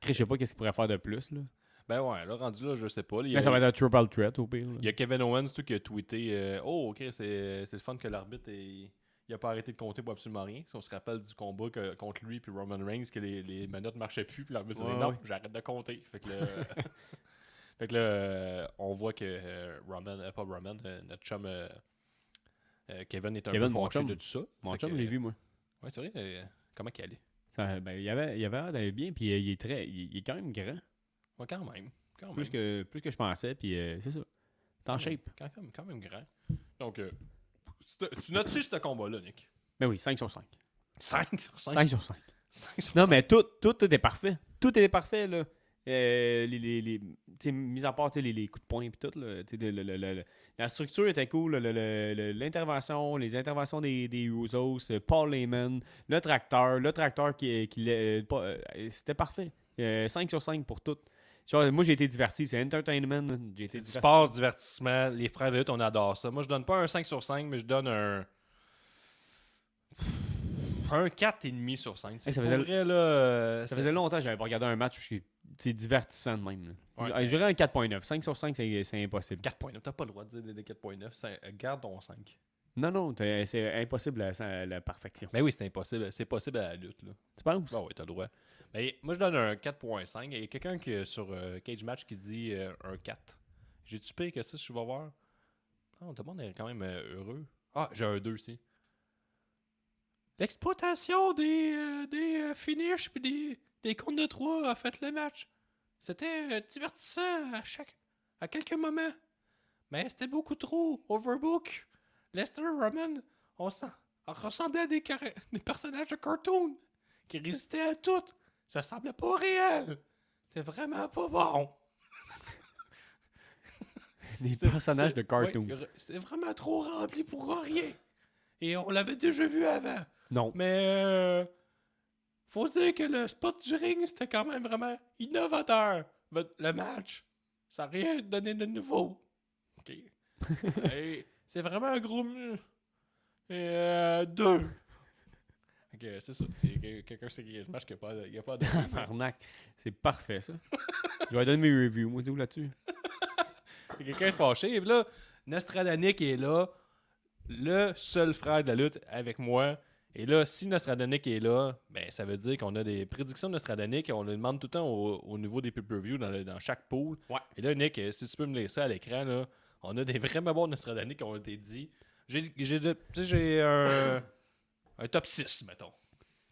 je sais pas qu'est-ce qu'il pourrait faire de plus. Là. Ben ouais, là, rendu là, je sais pas. là, il y Mais ça va être un triple threat au pire. là. Il y a Kevin Owens tout, qui a tweeté euh, Oh, ok, c'est le fun que l'arbitre ait- il a pas arrêté de compter pour absolument rien. Si on se rappelle du combat que- contre lui puis Roman Reigns, que les, les menottes marchaient plus, puis l'arbitre Ouais, Non, ouais. j'arrête de compter. Fait que là, fait que là euh, on voit que euh, Roman, euh, pas Roman, euh, notre chum Kevin est un Kevin, peu fâché de tout ça. Mon chum, je l'ai vu, moi. Ouais, c'est vrai. comment qu'il allait? Ça, ben, il avait, il avait l'air d'aller bien, puis il est très, il, il est quand même grand. Ouais, quand même. Quand Plus même. que, plus que je pensais, puis euh, c'est ça. T'es en shape. Quand même, quand même grand. Donc, euh, tu notes-tu ce combat-là, Nick? Ben oui, 5 sur 5. 5 sur 5. 5 sur 5. 5 sur Non, 5. mais tout, tout, tout est parfait. Tout était parfait, là. Euh, les, les, les, tu sais, mis à part les, les coups de poing et tout, là, le- le- le- la structure était cool. L'intervention, les interventions des, des Usos, euh, Paul Heyman, le tracteur, le tracteur qui, qui euh, c'était parfait. 5 sur 5 pour tout. Genre, moi, j'ai été diverti. C'est entertainment. J'ai été C'est du diverti. sport, divertissement. Les frères de lutte, on adore ça. Moi, je donne pas un 5 sur 5, mais je donne un. Un 4,5 sur 5. C'est Hey, ça faisait- vrai, là. Ça faisait longtemps que j'avais pas regardé un match. C'est divertissant de même. Ouais, mais- Je dirais un 4.9. 5 sur 5, c'est impossible. 4.9. T'as pas le droit de dire des 4.9. c'est- euh, Garde ton 5. Non, non, c'est impossible à, à la perfection. Ben oui, c'est impossible. C'est possible à la lutte, là. Tu penses? Ah oui, t'as le droit. Moi, je donne un 4.5. Il y a quelqu'un qui, sur euh, Cage Match qui dit euh, un 4. J'ai-tu payé que ça, je vais voir? Non, tout le monde est quand même euh, heureux. Ah, j'ai un 2 aussi. L'exploitation des, des finishes puis des, des comptes de 3 a fait le match. C'était divertissant à chaque à quelques moments. Mais c'était beaucoup trop overbook. Lester Roman, on, on ressemblait à des, des personnages de cartoon qui résistaient à tout. Ça semblait pas réel. C'était vraiment pas bon. Des C'est- personnages c'est- de cartoon. c'est vraiment trop rempli pour rien. Et on l'avait déjà vu avant. Non. Mais euh, faut dire que le spot du ring, c'était quand même vraiment innovateur. Mais le match, ça n'a rien donné de nouveau. OK. C'est vraiment un gros. Et euh, deux. Ok, c'est ça. Quelqu'un sait qu'il y a le match qu'il n'y a pas de. il y a pas de Arnaque. C'est parfait, ça. Je vais donner mes reviews, moi, tout là-dessus. Quelqu'un est fâché. Et là, Nostradanik est là, le seul frère de la lutte avec moi. Et là, si Nostradanik est là, ben ça veut dire qu'on a des prédictions de Nostradanik. On le demande tout le temps au, au niveau des pay-per-view dans, chaque pool. Ouais. Et là, Nick, euh, si tu peux me ça à l'écran, là, on a des vraiment bons Nostradanik qui ont été dit. J'ai j'ai de- tu sais, j'ai un, un top 6, mettons.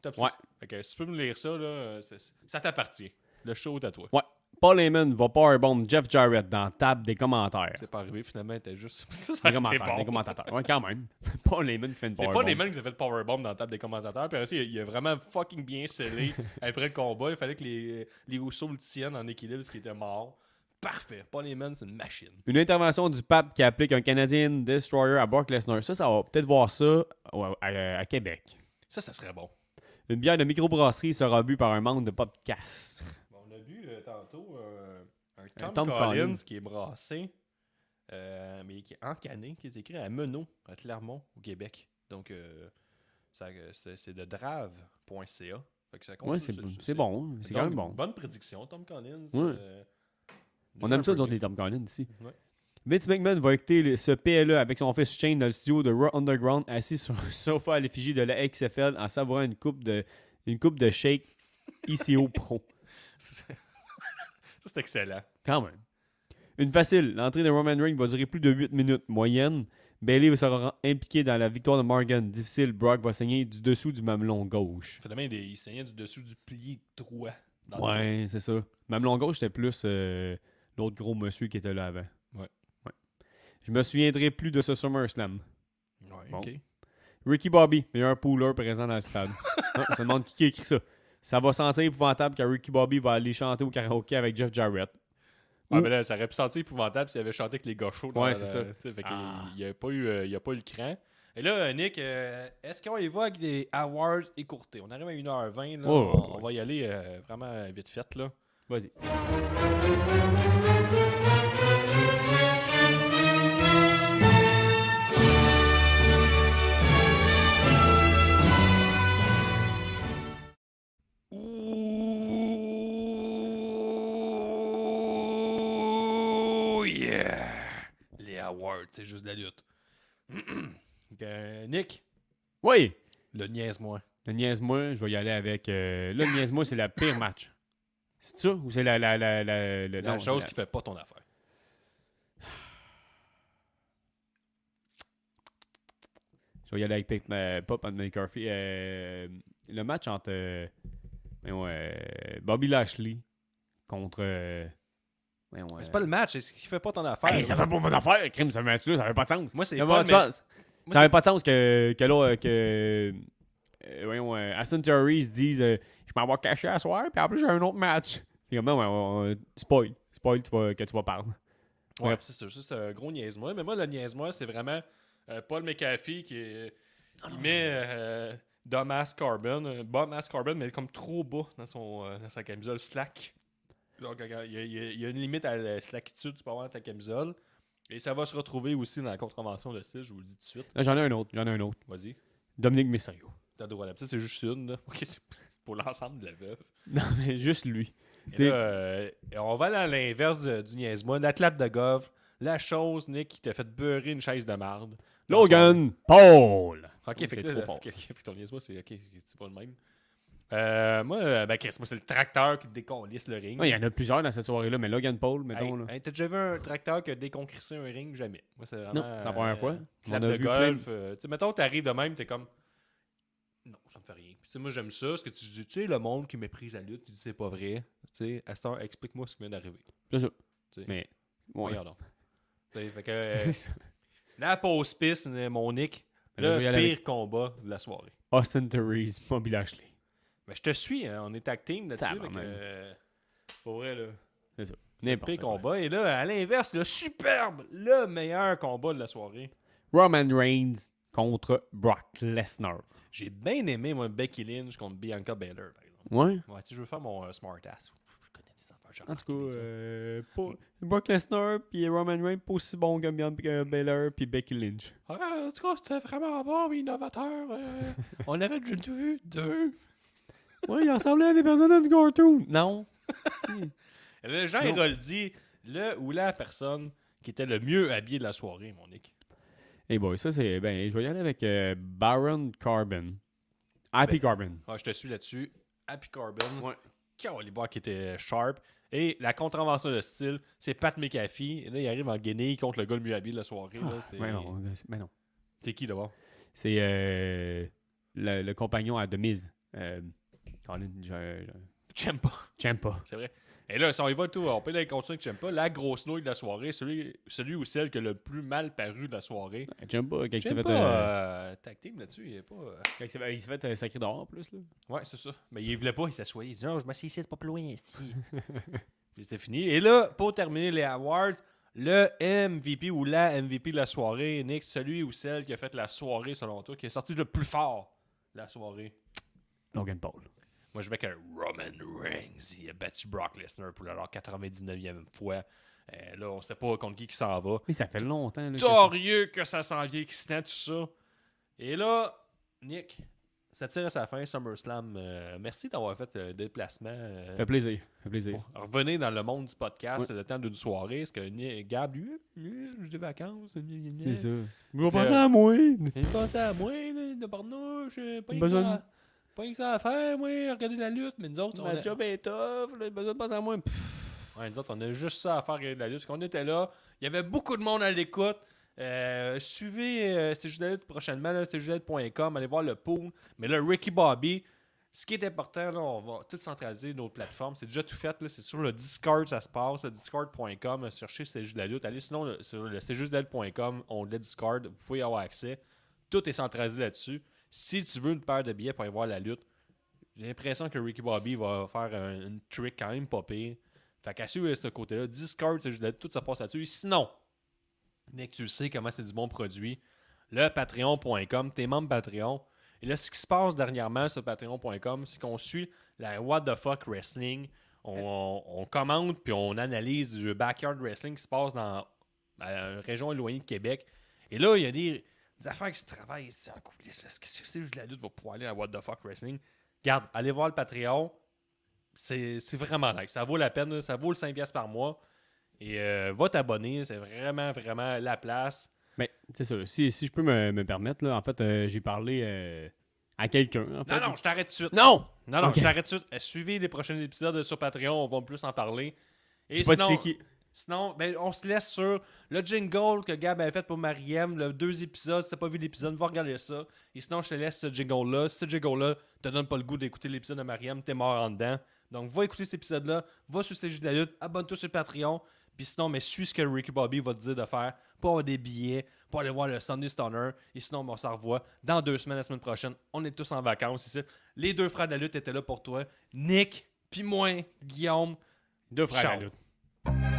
Top 6. Ouais. Fait que si tu peux me lire ça, là, c'est- ça t'appartient. Le show est à toi. Ouais. Paul Heyman va powerbomb Jeff Jarrett dans la table des commentaires. C'est pas arrivé, finalement, t'es juste. ça Des a été commentateurs, bon. des commentateurs. Ouais, quand même. Paul Heyman qui fait une C'est pas powerbomb. des mecs qui ont fait le powerbomb dans la table des commentateurs. Puis aussi, il, a vraiment fucking bien scellé après le combat. Il fallait que les, les Usos le tiennent en équilibre parce qu'il était mort. Parfait. Paul Heyman, c'est une machine. Une intervention du pape qui applique un Canadien Destroyer à Brock Lesnar. Ça, ça va peut-être voir ça à, à Québec. Ça, ça serait bon. Une bière de microbrasserie sera bu par un membre de podcast. Bon, on a vu euh, tantôt un, Tom, Collins, Collins. qui est brassé, euh, mais qui est encanné, qui est écrit à Menot, à Clermont, au Québec. Donc, euh, ça, c'est de drave.ca. Fait que ça Ouais, continue, c'est c'est bon. C'est quand Donc, même bon. Bonne prédiction, Tom Collins. Ouais. euh, On aime ça, mieux. les Tom Collins ici. Ouais. Vince McMahon va écouter ce PLE avec son fils Shane dans le studio de Raw Underground, assis sur un sofa à l'effigie de la XFL en savourant une coupe de, une coupe de shake ICO Pro. Ça, c'est excellent. Quand même. Une facile. L'entrée de Roman Reigns va durer plus de 8 minutes moyenne, Bailey sera impliqué dans la victoire de Morgan. Difficile, Brock va saigner du dessous du mamelon gauche. Finalement, il, saignait du dessus du plié droit. Ouais, c'est ça. Mamelon gauche, c'était plus euh, l'autre gros monsieur qui était là avant. Ouais. ouais. Je me souviendrai plus de ce SummerSlam. Ouais, Bon. ok. Ricky Bobby, meilleur pooler présent dans le stade. Ah, on se demande qui, a écrit ça. Ça va sentir épouvantable quand Ricky Bobby va aller chanter au karaoké avec Jeff Jarrett. Ah, Ou- mais là, ça aurait pu sentir épouvantable s'il avait chanté avec les gars chauds. Ouais, la- c'est ça. Fait Ah. il n'y a, pas eu, euh, il a pas eu le cran. Et là, Nick, euh, est-ce qu'on y va avec des awards écourtés? On arrive à 1h20. Là, Oh, on, va y aller euh, vraiment vite fait. Là. Vas-y. Oh yeah! Les awards, c'est juste de la lutte. Euh, Nick, Oui! le niaise-moi. Le niaise-moi, je vais y aller avec. euh, le niaise-moi, c'est le pire match. C'est ça? Ou c'est la. la, la, la, la- La non, chose qui fait pas ton affaire. Je vais y aller avec Pete, euh, pas Pat McCarthy. euh, le match entre euh, euh, Bobby Lashley contre. euh, C'est pas le match, c'est ce qui fait pas ton affaire. Hey, ça fait pas mon affaire, crime, ce match-là, ça avait pas de sens. Moi, c'est Ça pas ma- vois, Moi, Ça avait pas de sens que, que là, que. Euh, voyons, euh, Aston Theory se dise euh, Je m'en vais cacher à soir, puis en plus, j'ai un autre match. C'est comme, non, ouais, ouais, ouais, spoil. Spoil tu vas- que tu vas parler. Ouais, Bref. c'est ça, juste un gros niaise-moi. Mais moi, le niaise-moi, c'est vraiment euh, Paul McAfee qui est- il met euh, Dumbass Carbon, Bumbass Carbon, mais comme trop bas dans, son, euh, dans sa camisole slack. Donc, il y, a, il y une limite à la slackitude que tu peux avoir dans ta camisole. Et ça va se retrouver aussi dans la contravention de style, je vous le dis tout de suite. J'en ai un autre, j'en ai un autre. Vas-y, Dominique Mysterio. Là. Ça, c'est juste une. là. Ok, c'est pour l'ensemble de la veuve. Non, mais juste lui. Et là, euh, on va à l'inverse du niaise-moi. L'athlète de Gov, la chose, Nick, qui t'a fait beurrer une chaise de marde. Logan Paul. Ok, C'est fait que trop fort. ok, ok, fait que ton niaise-moi, c'est ok, c'est pas le même. Euh, moi, euh, ben, Chris, moi, c'est le tracteur qui déconlisse le ring. Ouais, Il y en a plusieurs dans cette soirée-là, mais Logan Paul, Hey, mettons. là. hey, T'as déjà vu un tracteur qui a déconcrissé un ring? Jamais. Moi, c'est vraiment. Non, c'est la première fois. Clap On a de vu golf. euh, mettons, t'arrives de même, t'es comme. Me fait rien. Puis, moi, j'aime ça. Ce que tu dis, tu sais, le monde qui méprise la lutte, tu dis, c'est pas vrai. Tu sais, à cette heure, explique-moi ce qui vient d'arriver. C'est ça. Mais. Ouais. Fait que. euh, C'est ça. la pause piste, euh, mon Nick, le pire avec combat de la soirée. Austin Theory, Bobby Lashley. Mais je te suis, hein, on est tag team là-dessus. euh, Pour vrai, là. C'est ça. N'importe pire quoi. combat. Et là, à l'inverse, le superbe, le meilleur combat de la soirée. Roman Reigns contre Brock Lesnar. J'ai bien aimé, moi, Becky Lynch contre Bianca Belair, par exemple. Ouais. Ouais, tu sais, je veux faire mon euh, smart ass. Je connais des affaires. j'ai En tout cas, des euh, pas- Brock Lesnar puis Roman Reigns pas aussi bon que Bianca Belair puis Becky Lynch. affaires. Ah, en tout cas, c'était vraiment bon, innovateur. euh, on avait déjà tout vu. Deux. Ouais, il ressemblait à des personnages du cartoon. Non. si. Et là, Jean Non. Héroldi, le ou la personne qui était le mieux habillé de la soirée, mon Nick. Eh boy, ça c'est. Ben, je vais y aller avec euh, Baron Carbon. Happy Ben, Carbon. Ah, je te suis là-dessus. Happy Carbon. Ouais. Calibar qui était sharp. Et la contravention de style, c'est Pat McAfee. Et là, il arrive en guenille contre le gars le mieux habillé de la soirée. là. C'est Mais non, mais non. c'est qui d'abord? C'est euh, le, le compagnon à Demise. Euh, Colin, je- je- pas. C'est vrai. Et là, si on y va tout, on peut aller continuer que j'aime pas. La grosse nouille de la soirée, celui, celui ou celle qui a le plus mal paru de la soirée. J'aime pas. Quand il s'est fait, pas euh, euh, tag team là-dessus. Il est pas. euh, quand il s'est fait, il s'est fait euh, sacré dehors en plus. Là. Ouais, c'est ça. Mais il voulait pas, il s'assoyait. Il dit non, je m'assieds ici, c'est pas plus loin ici. Puis c'était fini. Et là, pour terminer les awards, le MVP ou la MVP de la soirée, Nick, celui ou celle qui a fait la soirée selon toi, qui est sorti le plus fort de la soirée? Logan Paul. Moi, je vais avec un Roman Reigns. Il a battu Brock Lesnar pour leur 99e fois. Euh, là, on sait pas contre qui qui s'en va. Oui, ça fait longtemps. Là, que ça- Torieux que ça s'en vient, excitant, tout ça. Et là, Nick, ça tire à sa fin, SummerSlam. Euh, merci d'avoir fait le déplacement. euh, fait plaisir. Fait plaisir. revenir dans le monde du podcast le temps d'une soirée. Est-ce que Gab, lui, lui, j'ai des vacances. C'est ça. Il va Puis, penser euh, à moi. Il pensait à moi, de barnouche. euh, Pas de- pas que ça à faire, moi, regarder la lutte. Mais nous autres, on Ma a... job est tough. Là, besoin de à moi. Ouais, nous autres, on a juste ça à faire, regarder la lutte. Parce qu'on était là, il y avait beaucoup de monde à l'écoute. Euh, suivez euh, C'est juste la lutte prochainement, c'est allez voir le pool. Mais là, Ricky Bobby, ce qui est important, là, on va tout centraliser nos plateformes. C'est déjà tout fait. là, C'est sur le Discord, ça se passe. Discord.com. Cherchez C'est juste la lutte. Allez sinon sur le C'est juste la lutte.com, on le Discord. Vous pouvez y avoir accès. Tout est centralisé là-dessus. Si tu veux une paire de billets pour aller voir la lutte, j'ai l'impression que Ricky Bobby va faire un, une trick quand même pas pire. Fait qu'à suivre ce côté-là, Discord, c'est juste lutte, tout ça passe là-dessus. Sinon, dès que tu sais comment c'est du bon produit, le patreon.com, t'es membre Patreon. Et là, ce qui se passe dernièrement sur patreon.com, c'est qu'on suit la What the fuck Wrestling. On, commente puis on analyse le backyard wrestling qui se passe dans la région éloignée de Québec. Et là, il y a des, des affaires qui se travaillent ici en coulisses. là. Qu'est-ce que c'est juste la lutte va pouvoir aller à What the fuck Wrestling? Garde, allez voir le Patreon. C'est vraiment nice. Ça vaut la peine. là. Ça vaut le 5$ par mois. Et euh, va t'abonner. C'est vraiment, vraiment la place. Mais c'est ça. Si, si je peux me, me permettre, là, en fait, euh, j'ai parlé euh, à quelqu'un. en fait. Non, non, je t'arrête tout de suite. Non! Non, non, je t'arrête tout de suite. Euh, Suivez les prochains épisodes sur Patreon, on va plus en parler. Je Et sais sinon, qui. Sinon ben, on se laisse sur le jingle que Gab avait fait pour Mariem, le deux épisodes. Si t'as pas vu l'épisode, va regarder ça. Et sinon, je te laisse ce jingle-là. Si ce jingle-là te donne pas le goût d'écouter l'épisode de Mariem, t'es mort en dedans. Donc, va écouter cet épisode-là, va sur juste de la lutte, abonne-toi sur Patreon. Puis sinon, mais suis ce que Ricky Bobby va te dire de faire pour avoir des billets, pour aller voir le Sunday Stoner. Et sinon, ben, on s'en revoit dans deux semaines, la semaine prochaine. On est tous en vacances ici. Les deux frères de la lutte étaient là pour toi. Nick, puis moi, Guillaume. Deux frères à Ciao. lutte.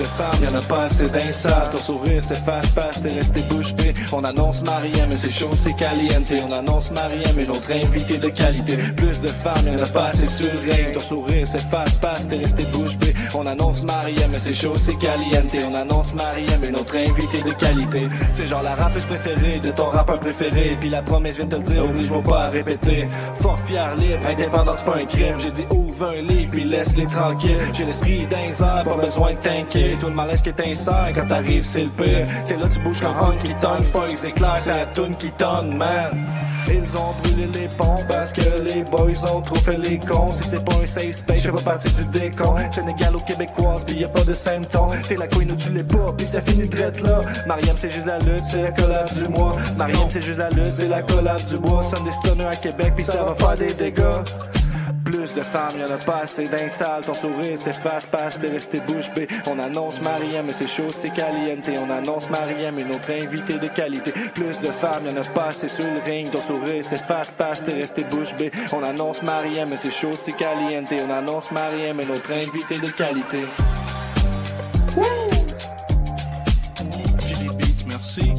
De femmes, y'en a pas assez d'un sale. Ton sourire s'efface, passe, t'es resté bouche bée. On annonce Mariem, mais c'est chaud, c'est caliente. On annonce Mariem, une autre invitée de qualité. Plus de femmes, y'en a pas assez sur le ring. Ton sourire s'efface, passe, t'es resté bouche bée. On annonce Mariem, mais c'est chaud, c'est caliente. On annonce Mariem, une autre invitée de qualité. C'est genre la rappeuse préférée de ton rappeur préféré. Puis la promesse vient de te le dire, oblige-moi pas à répéter. Fort fier, libre, indépendant, c'est pas un crime. J'ai dit ouvre un livre, puis laisse-les tranquilles. J'ai l'esprit d'un pas besoin de t'inquiéter. Tout le malaise que t'insères quand t'arrives, c'est le pire. T'es là, tu bouges comme Honky Tonk, c'est pas les éclairs, c'est la toune qui tonne, man. Ils ont brûlé les ponts parce que les boys ont trop fait les cons. Si c'est pas un safe space, je fais pas partie du décon. Sénégal ou québécoise, pis y a pas de symptômes. T'es la queen ou tu l'es pas, pis ça finit drette là. Mariam, c'est juste la lutte, c'est la collab du mois. Mariam, c'est juste la lutte, c'est la collab du bois. Sunday Stunner à Québec, pis ça va faire des dégâts plus de femmes, y en a pas assez d'un sale, ton sourire s'efface, passe, t'es resté bouche bée. On annonce Mariam, mais c'est chaud, c'est caliente. On annonce Mariam, une autre invitée de qualité. Plus de femmes, y en a pas assez sur le ring, ton sourire s'efface, passe, t'es resté bouche bée. On annonce Mariam, mais c'est chaud, c'est caliente. On annonce Mariam, une autre invitée de qualité. Woo! Merci.